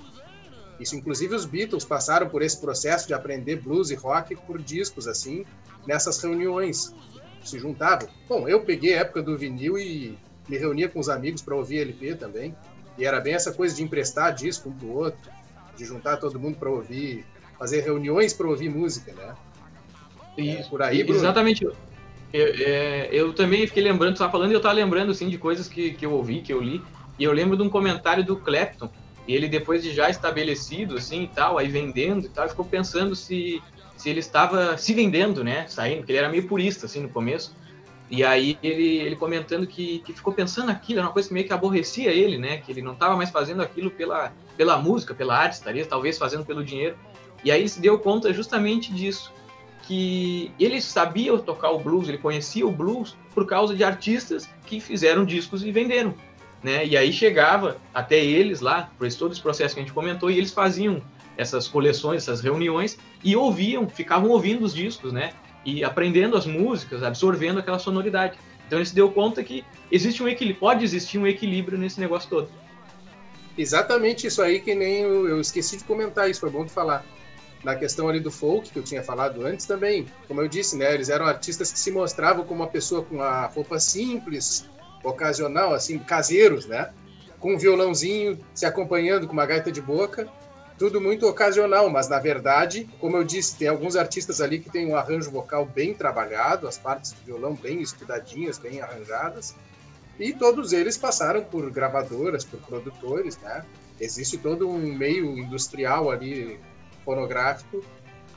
Isso, inclusive, os Beatles passaram por esse processo de aprender blues e rock por discos, assim, nessas reuniões. Se juntavam. Bom, eu peguei a época do vinil e me reunia com os amigos para ouvir LP também. E era bem essa coisa de emprestar disco um pro outro, de juntar todo mundo para ouvir, fazer reuniões para ouvir música, né? É, por aí, Bruno. Exatamente. Eu, é, eu também fiquei lembrando, tu estava falando e eu estava lembrando assim, de coisas que, que eu ouvi, que eu li. E eu lembro de um comentário do Clapton. E ele, depois de já estabelecido, assim e tal, aí vendendo e tal, ficou pensando se, se ele estava se vendendo, né? Saindo, porque ele era meio purista, assim, no começo. E aí ele, ele comentando que, que ficou pensando aquilo, era uma coisa que meio que aborrecia ele, né? Que ele não estava mais fazendo aquilo pela, pela música, pela arte, estaria talvez fazendo pelo dinheiro. E aí se deu conta justamente disso, que ele sabia tocar o blues, ele conhecia o blues por causa de artistas que fizeram discos e venderam, né? E aí chegava até eles lá, por todo esse processo que a gente comentou, e eles faziam essas coleções, essas reuniões e ouviam, ficavam ouvindo os discos, né? E aprendendo as músicas, absorvendo aquela sonoridade. Então ele se deu conta que existe um equilíbrio, pode existir um equilíbrio nesse negócio todo. Exatamente isso aí que nem eu, eu esqueci de comentar isso, foi bom de falar. Na questão ali do folk, que eu tinha falado antes também, como eu disse, né, eles eram artistas que se mostravam como uma pessoa com a roupa simples, ocasional, assim, caseiros, né, com um violãozinho, se acompanhando com uma gaita de boca, tudo muito ocasional, mas na verdade, como eu disse, tem alguns artistas ali que têm um arranjo vocal bem trabalhado, as partes do violão bem estudadinhas, bem arranjadas, e todos eles passaram por gravadoras, por produtores, né? Existe todo um meio industrial ali fonográfico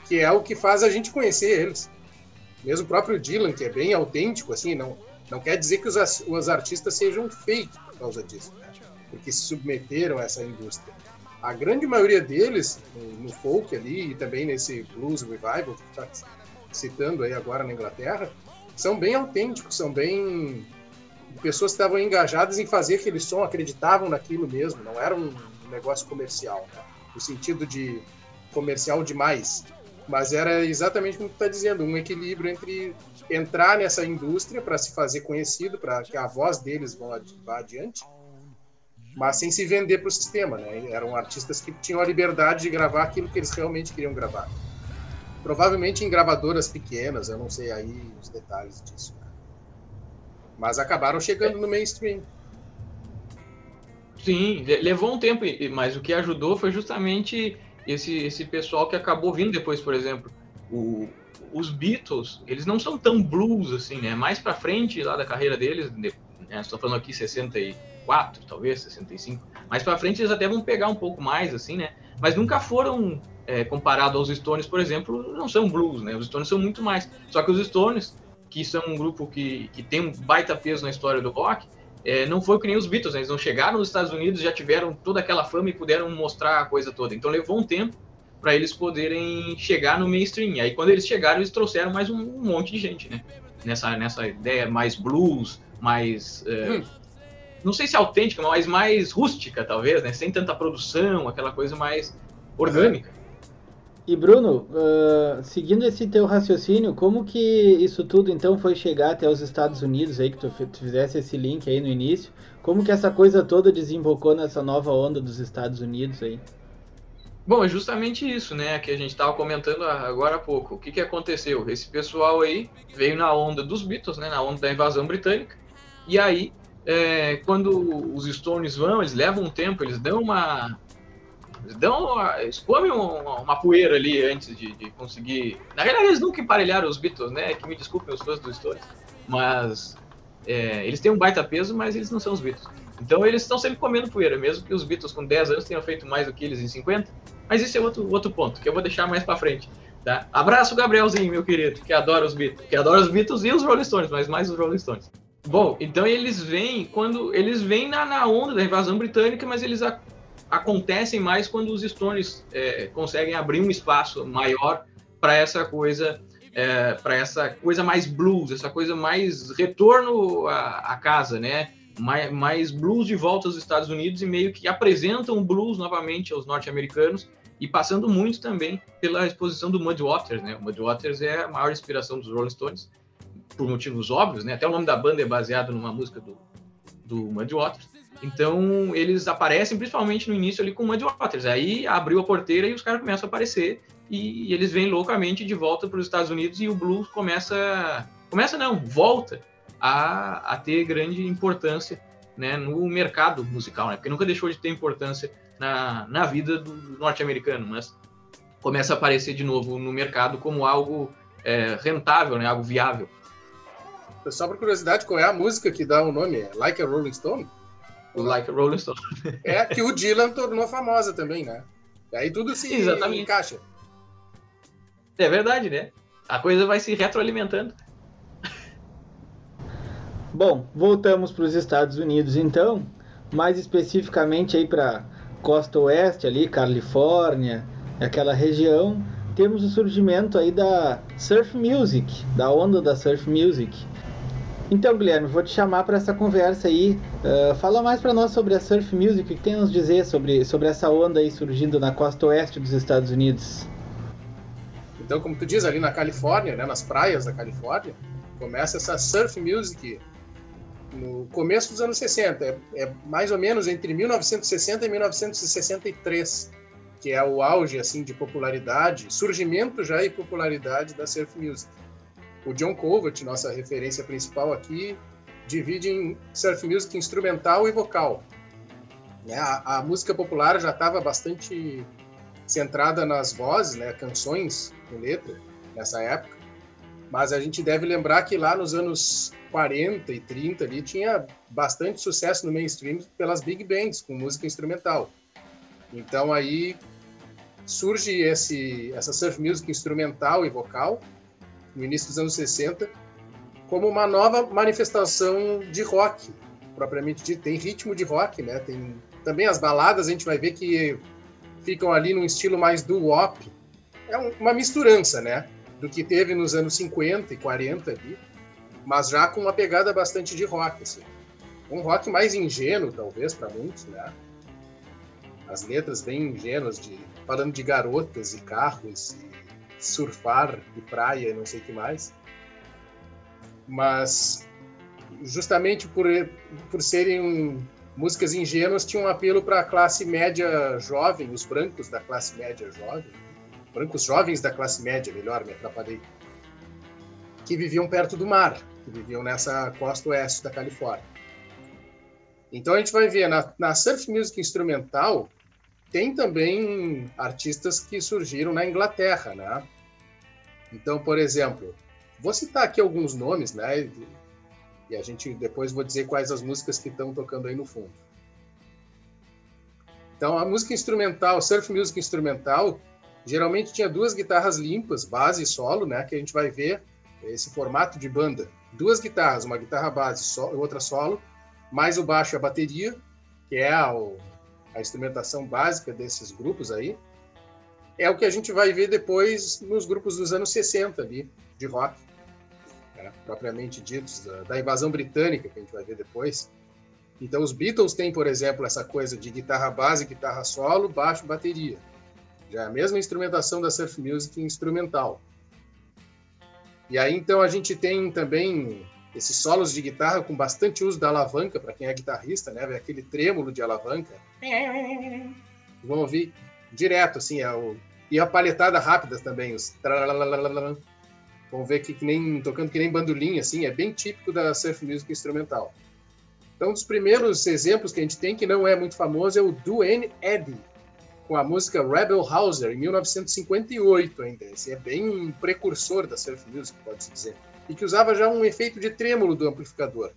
que é o que faz a gente conhecer eles. Mesmo o próprio Dylan, que é bem autêntico, assim, não, não quer dizer que os, os artistas sejam feitos por causa disso, né? porque se submeteram a essa indústria. A grande maioria deles, no folk ali e também nesse blues revival que está citando aí agora na Inglaterra, são bem autênticos, são bem pessoas que estavam engajadas em fazer aquele som, acreditavam naquilo mesmo, não era um negócio comercial, né? no sentido de comercial demais, mas era exatamente como tu está dizendo, um equilíbrio entre entrar nessa indústria para se fazer conhecido, para que a voz deles vá, vá adiante, mas sem se vender para o sistema, né? Eram artistas que tinham a liberdade de gravar aquilo que eles realmente queriam gravar. Provavelmente em gravadoras pequenas, eu não sei aí os detalhes disso. Né? Mas acabaram chegando no mainstream. Sim, levou um tempo, mas o que ajudou foi justamente esse, esse pessoal que acabou vindo depois, por exemplo, o, os Beatles, eles não são tão blues assim, né? Mais para frente lá da carreira deles, né? estou falando aqui 64, talvez 65. Mais para frente eles até vão pegar um pouco mais assim, né? Mas nunca foram é, comparado aos Stones, por exemplo, não são blues, né? Os Stones são muito mais. Só que os Stones, que são um grupo que, que tem um baita peso na história do rock, é, não foi que nem os Beatles, né? eles não chegaram nos Estados Unidos, já tiveram toda aquela fama e puderam mostrar a coisa toda. Então levou um tempo para eles poderem chegar no mainstream. Aí quando eles chegaram, eles trouxeram mais um, um, monte de gente, né? Nessa, nessa ideia mais blues, mais... É, hum. Não sei se autêntica, mas mais rústica, talvez, né? Sem tanta produção, aquela coisa mais orgânica. E Bruno, uh, seguindo esse teu raciocínio, como que isso tudo então foi chegar até os Estados Unidos aí, que tu, tu fizesse esse link aí no início, como que essa coisa toda desembocou nessa nova onda dos Estados Unidos aí? Bom, é justamente isso, né, que a gente estava comentando agora há pouco. O que, que aconteceu? Esse pessoal aí veio na onda dos Beatles, né, na onda da invasão britânica, e aí, é, quando os Stones vão, eles levam um tempo, eles dão uma, dão expõem uma, uma, poeira ali antes de, de, conseguir. Na realidade, eles nunca emparelharam os Beatles, né? Que me desculpem os fãs dos Stones, mas é, eles têm um baita peso, mas eles não são os Beatles. Então eles estão sempre comendo poeira, mesmo que os Beatles com 10 anos tenham feito mais do que eles em 50. Mas isso é outro, outro ponto, que eu vou deixar mais para frente. Tá? Abraço, Gabrielzinho, meu querido, que adora os Beatles. Que adora os Beatles e os Rolling Stones, mas mais os Rolling Stones. Bom, então eles vêm quando eles vêm na, na onda da invasão britânica, mas eles acontecem mais quando os Stones é, conseguem abrir um espaço maior para essa coisa é, para essa coisa mais blues, essa coisa mais retorno à, casa, né? Mais, mais, blues de volta aos Estados Unidos e meio que apresentam blues novamente aos norte-americanos e passando muito também pela exposição do Muddy Waters, né? O Muddy Waters é a maior inspiração dos Rolling Stones por motivos óbvios, né? Até o nome da banda é baseado numa música do, do Muddy Waters. Então, eles aparecem principalmente no início ali com Muddy Waters. Aí abriu a porteira e os caras começam a aparecer e, e eles vêm loucamente de volta para os Estados Unidos e o blues começa. Começa não, volta a, a ter grande importância né, no mercado musical, né? Porque nunca deixou de ter importância na, na vida do norte-americano, mas começa a aparecer de novo no mercado como algo é, rentável, né, algo viável. Só por curiosidade, qual é a música que dá o nome? É like a Rolling Stone? Like a Rolling Stone. É que o Dylan tornou famosa também, né? E aí tudo se Exatamente. encaixa. É verdade, né? A coisa vai se retroalimentando. Bom, voltamos para os Estados Unidos então, mais especificamente aí para costa oeste ali, Califórnia, aquela região, temos o surgimento aí da surf music, da onda da surf music. Então, Guilherme, vou te chamar para essa conversa aí. Uh, fala mais para nós sobre a surf music, o que tem a nos dizer sobre, sobre essa onda aí surgindo na costa oeste dos Estados Unidos? Então, como tu diz, ali na Califórnia, né, nas praias da Califórnia, começa essa surf music no começo dos anos 60, é, é mais ou menos entre 1960 e 1963. que é o auge assim de popularidade, surgimento já e popularidade da surf music. O John Covert, nossa referência principal aqui, divide em surf music instrumental e vocal. Né? A, a música popular já estava bastante centrada nas vozes, né, canções com letra nessa época. Mas a gente deve lembrar que lá nos anos 40 e 30 ali tinha bastante sucesso no mainstream pelas big bands com música instrumental. Então aí surge esse essa surf music instrumental e vocal no início dos anos 60 como uma nova manifestação de rock, propriamente dito, tem ritmo de rock, né? Tem também as baladas, a gente vai ver que ficam ali num estilo mais do wop. É uma misturança, né? Do que teve nos anos 50 e 40 ali, mas já com uma pegada bastante de rock, assim. Um rock mais ingênuo, talvez, para muitos, né? As letras bem ingênuas, de, falando de garotas e carros, e surfar e praia e não sei o que mais. Mas, justamente por, por serem músicas ingênuas tinham um apelo para a classe média jovem, os brancos da classe média jovem, brancos jovens da classe média, melhor, me atrapalhei, que viviam perto do mar, que viviam nessa costa oeste da Califórnia. Então a gente vai ver na, na surf music instrumental tem também artistas que surgiram na Inglaterra, né? Então, por exemplo, vou citar aqui alguns nomes, né? E a gente depois vou dizer quais as músicas que estão tocando aí no fundo. Então, a música instrumental, surf music instrumental, geralmente tinha duas guitarras limpas, base e solo, né? Que a gente vai ver esse formato de banda. Duas guitarras, uma guitarra base e outra solo, mais o baixo e a bateria, que é a, a instrumentação básica desses grupos aí. É o que a gente vai ver depois nos grupos dos anos 60 ali, de rock né, propriamente ditos, da, da, invasão britânica, que a gente vai ver depois. Então, os Beatles têm, por exemplo, essa coisa de guitarra base, guitarra solo, baixo, bateria. Já é a mesma instrumentação da surf music instrumental. E aí, então, a gente tem também esses solos de guitarra com bastante uso da alavanca, para quem é guitarrista, né? Aquele trêmulo de alavanca. Vão ouvir direto, assim, é o... e a palhetada rápida também, os Vamos ver aqui que nem tocando que nem bandolim, assim, é bem típico da surf music instrumental. Então, um dos primeiros exemplos que a gente tem que não é muito famoso é o Duane Eddy, com a música Rebel Hauser, em 1958 ainda. Esse é bem um precursor da surf music, pode-se dizer. E que usava já um efeito de trêmulo do amplificador.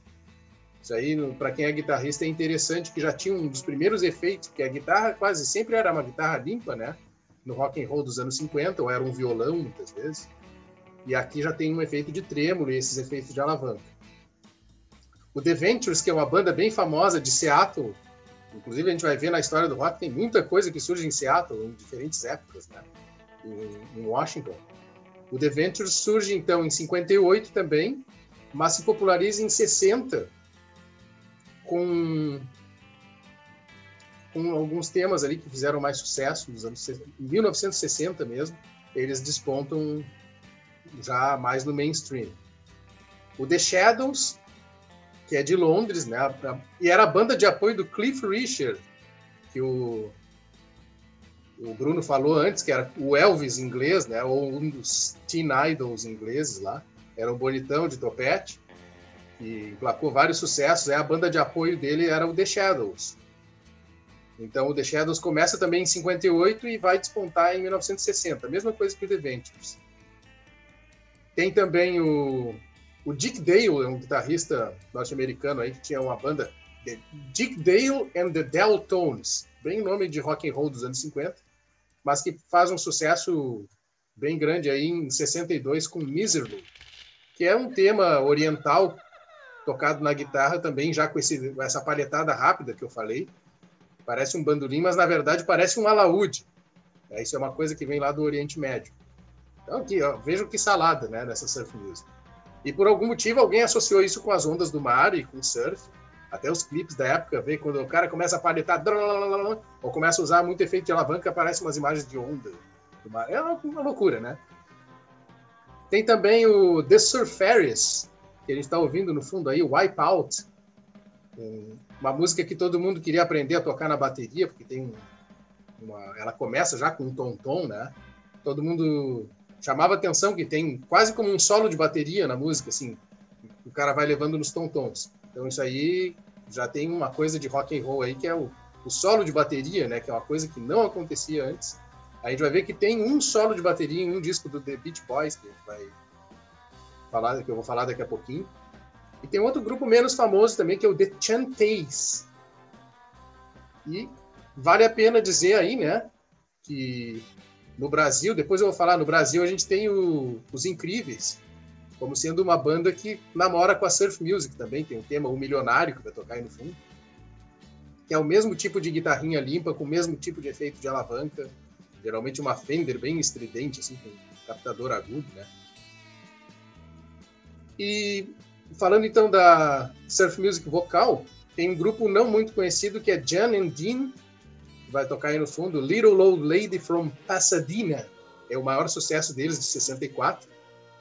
Isso aí, para quem é guitarrista, é interessante, que já tinha um dos primeiros efeitos, porque a guitarra quase sempre era uma guitarra limpa, né? No rock and roll dos anos 50, ou era um violão, muitas vezes. E aqui já tem um efeito de trêmulo e esses efeitos de alavanca. O The Ventures, que é uma banda bem famosa de Seattle, inclusive a gente vai ver na história do rock, tem muita coisa que surge em Seattle em diferentes épocas, né? em, em Washington. O The Ventures surge então em 58 também, mas se populariza em 60 com com alguns temas ali que fizeram mais sucesso nos anos em 1960 mesmo, eles despontam já mais no mainstream. O The Shadows, que é de Londres, né? E era a banda de apoio do Cliff Richard, que o, o Bruno falou antes, que era o Elvis inglês, né? Ou um dos teen idols ingleses lá. Era o bonitão de topete, que emplacou vários sucessos. É a banda de apoio dele era o The Shadows. Então o The Shadows começa também em 58 e vai despontar em 1960, a mesma coisa que o The Ventures. Tem também o, o Dick Dale, é um guitarrista norte-americano aí que tinha uma banda Dick Dale and the Deltones, bem nome de rock and roll dos anos 50, mas que faz um sucesso bem grande aí em 62 com Miserable, que é um tema oriental tocado na guitarra também já com esse, essa palhetada rápida que eu falei. Parece um bandolim, mas na verdade parece um alaúde. É, isso é uma coisa que vem lá do Oriente Médio. Então, aqui, ó, vejam que salada, né, nessa surf music. E por algum motivo alguém associou isso com as ondas do mar e com surf. Até os clipes da época, vê quando o cara começa a paletar, ou começa a usar muito efeito de alavanca, aparecem umas imagens de onda. É uma, loucura, né? Tem também o The Surfaris, que a gente está ouvindo no fundo aí, Wipeout. Uma música que todo mundo queria aprender a tocar na bateria, porque tem um, uma, ela começa já com um tom-tom, né? Todo mundo chamava atenção que tem quase como um solo de bateria na música, assim. O cara vai levando nos tom-tons. Então isso aí já tem uma coisa de rock and roll aí que é o, o solo de bateria, né? Que é uma coisa que não acontecia antes. A gente vai ver que tem um solo de bateria em um disco do The Beach Boys que a gente vai falar, que eu vou falar daqui a pouquinho. E tem outro grupo menos famoso também que é o The Chantays. E vale a pena dizer aí, né, que no Brasil, depois eu vou falar, no Brasil a gente tem o, os Incríveis, como sendo uma banda que namora com a Surf Music também, tem um tema O Milionário, que vai tocar aí no fundo, que é o mesmo tipo de guitarrinha limpa, com o mesmo tipo de efeito de alavanca, geralmente uma Fender bem estridente, assim, com captador agudo, né? E falando então da Surf Music vocal, tem um grupo não muito conhecido que é Jan and Dean, que vai tocar aí no fundo, Little Old Lady from Pasadena, é o maior sucesso deles de 64.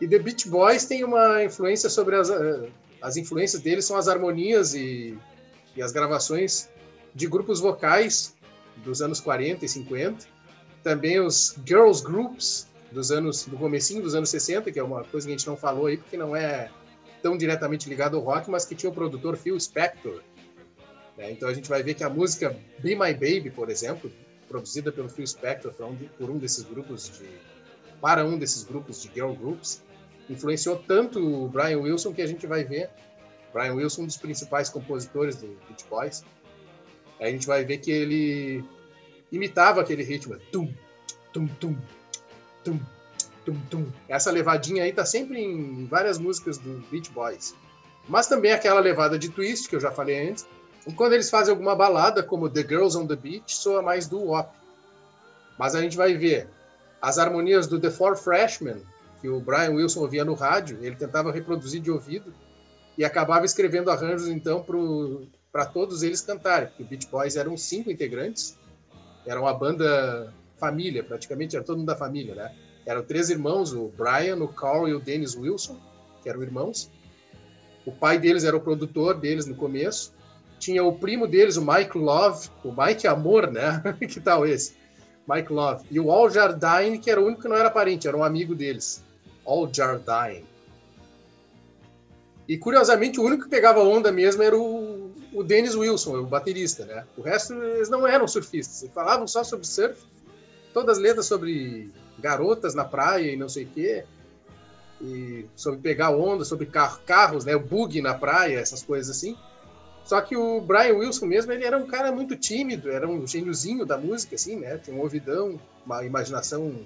E The Beach Boys tem uma influência sobre as eh, as influências deles são as harmonias e, e as gravações de grupos vocais dos anos 40 e 50, também os girls groups dos anos do comecinho dos anos 60, que é uma coisa que a gente não falou aí porque não é tão diretamente ligado ao rock, mas que tinha o produtor Phil Spector. Né? Então a gente vai ver que a música Be My Baby, por exemplo, produzida pelo Phil Spector por um, desses grupos de para um desses grupos de girl groups, influenciou tanto o Brian Wilson que a gente vai ver Brian Wilson, um dos principais compositores do Beach Boys. A gente vai ver que ele imitava aquele ritmo, tum, tum, tum, tum, tum, tum. Essa levadinha aí tá sempre em várias músicas do Beach Boys. Mas também aquela levada de twist que eu já falei antes. E quando eles fazem alguma balada, como The Girls on the Beach, soa mais do wop. Mas a gente vai ver as harmonias do The Four Freshmen, que o Brian Wilson ouvia no rádio, ele tentava reproduzir de ouvido e acabava escrevendo arranjos então para todos eles cantarem, porque o Beach Boys eram cinco integrantes, era uma banda família, praticamente era todo mundo da família, né? Eram três irmãos, o Brian, o Carl e o Dennis Wilson, que eram irmãos. O pai deles era o produtor deles no começo. Tinha o primo deles, o Mike Love, o Mike Amor, né? que tal esse? Mike Love. E o Al Jardine, que era o único que não era parente, era um amigo deles. Al Jardine. E curiosamente, o único que pegava onda mesmo era o, o Dennis Wilson, o baterista, né? O resto, eles não eram surfistas. Eles falavam só sobre surf, todas as letras sobre garotas na praia e não sei o quê. E sobre pegar onda, sobre car carros, né? O bug na praia, essas coisas assim. Só que o Brian Wilson mesmo, ele era um cara muito tímido, era um gêniozinho da música, assim, né? Tinha um ouvidão, uma imaginação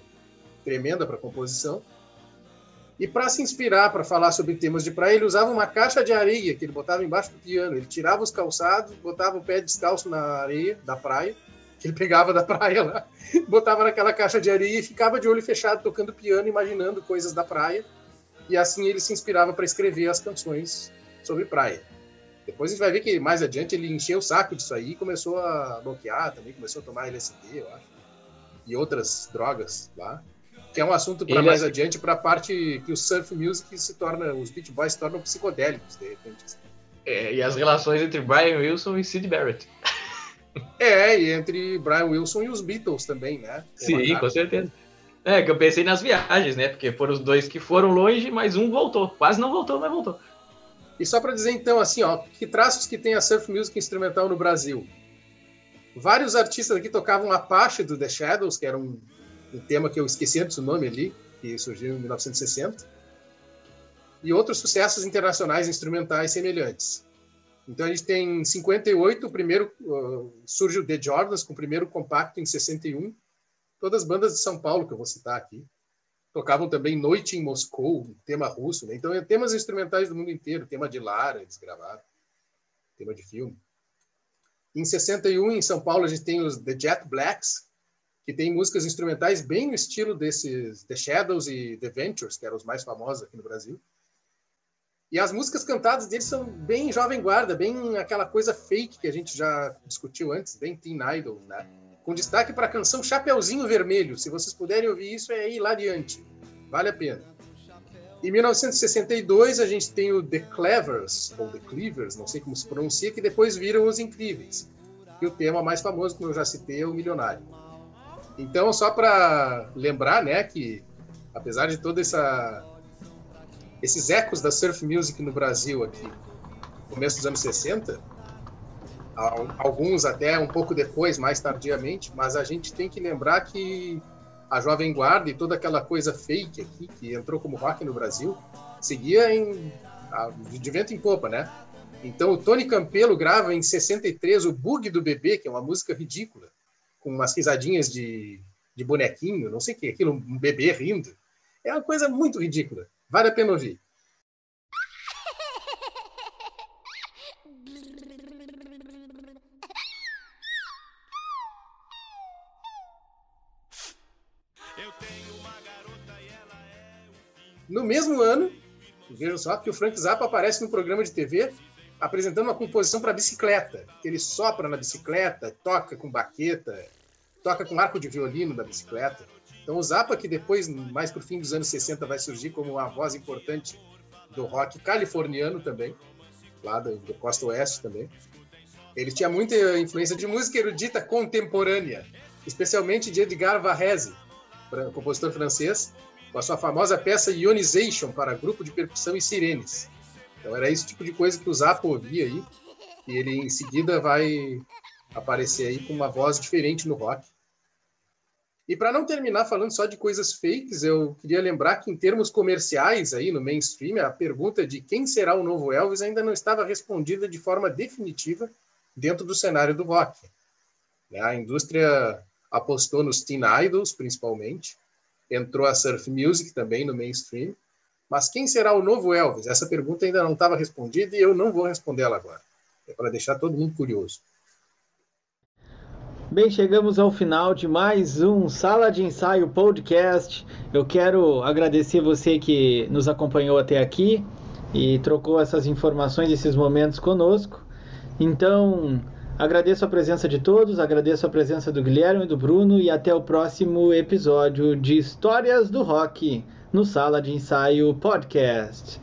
tremenda para composição. E para se inspirar para falar sobre temas de praia, ele usava uma caixa de areia que ele botava embaixo do piano. Ele tirava os calçados, botava o pé descalço na areia da praia, que ele pegava da praia lá, botava naquela caixa de areia e ficava de olho fechado tocando piano, imaginando coisas da praia. E assim ele se inspirava para escrever as canções sobre praia. Depois a gente vai ver que mais adiante ele encheu o saco disso aí e começou a bloquear também, começou a tomar LSD, eu acho, e outras drogas lá que é um assunto para mais é... adiante, para a parte que o surf music se torna, os Beach Boys se tornam psicodélicos, de repente. É, e as relações entre Brian Wilson e Sid Barrett. É, e entre Brian Wilson e os Beatles também, né? Sim, com certeza. É, que eu pensei nas viagens, né? Porque foram os dois que foram longe, mas um voltou. Quase não voltou, mas voltou. E só para dizer então, assim, ó, que traços que tem a surf music instrumental no Brasil? Vários artistas aqui tocavam Apache do The Shadows, que era um um tema que eu esqueci antes o nome ali, que surgiu em 1960, e outros sucessos internacionais instrumentais semelhantes. Então a gente tem em 58 o primeiro uh, surge o The Jordans com o primeiro compacto em 61. Todas as bandas de São Paulo que eu vou citar aqui tocavam também Noite em Moscou, tema russo, né? Então é temas instrumentais do mundo inteiro, tema de Lara eles gravaram, tema de filme. Em 61 em São Paulo a gente tem os The Jet Blacks que tem músicas instrumentais bem no estilo desses The Shadows e The Ventures, que eram os mais famosos aqui no Brasil. E as músicas cantadas deles são bem jovem guarda, bem aquela coisa fake que a gente já discutiu antes, bem teen idol, né? Com destaque para a canção Chapeuzinho Vermelho. Se vocês puderem ouvir isso, é hilariante. Vale a pena. Em 1962, a gente tem o The Clevers, ou The Cleavers, não sei como se pronuncia, que depois viram Os Incríveis. E o tema mais famoso, como eu já citei, é o Milionário. Então, só para lembrar, né, que apesar de todo essa esses ecos da surf music no Brasil aqui, começo dos anos 60, alguns até um pouco depois, mais tardiamente, mas a gente tem que lembrar que a Jovem Guarda e toda aquela coisa fake aqui, que entrou como rock no Brasil, seguia em, de vento em popa, né? Então o Tony Campelo grava em 63 o Bug do Bebê, que é uma música ridícula, com umas risadinhas de, de bonequinho, não sei o que, aquilo, um bebê rindo. É uma coisa muito ridícula. Vale a pena ouvir. No mesmo ano, vejam só, que o Frank Zappa aparece no programa de TV apresentando uma composição para bicicleta. Ele sopra na bicicleta, toca com baqueta, toca com arco de violino da bicicleta. Então o Zappa, que depois, mais para o fim dos anos 60, vai surgir como uma voz importante do rock californiano também, lá do, do Costa Oeste também. Ele tinha muita influência de música erudita contemporânea, especialmente de Edgar Varese, compositor francês, com a sua famosa peça Ionization para grupo de percussão e sirenes. Então era esse tipo de coisa que o Zappa ouvia aí, e ele em seguida vai aparecer aí com uma voz diferente no rock. E para não terminar falando só de coisas fakes, eu queria lembrar que em termos comerciais aí no mainstream, a pergunta de quem será o novo Elvis ainda não estava respondida de forma definitiva dentro do cenário do rock. A indústria apostou nos teen idols, principalmente, entrou a surf music também no mainstream. Mas quem será o novo Elvis? Essa pergunta ainda não estava respondida e eu não vou responder ela agora. É para deixar todo mundo curioso. Bem, chegamos ao final de mais um Sala de Ensaio Podcast. Eu quero agradecer você que nos acompanhou até aqui e trocou essas informações, esses momentos conosco. Então, Agradeço a presença de todos, agradeço a presença do Guilherme e do Bruno e até o próximo episódio de Histórias do Rock no Sala de Ensaio Podcast.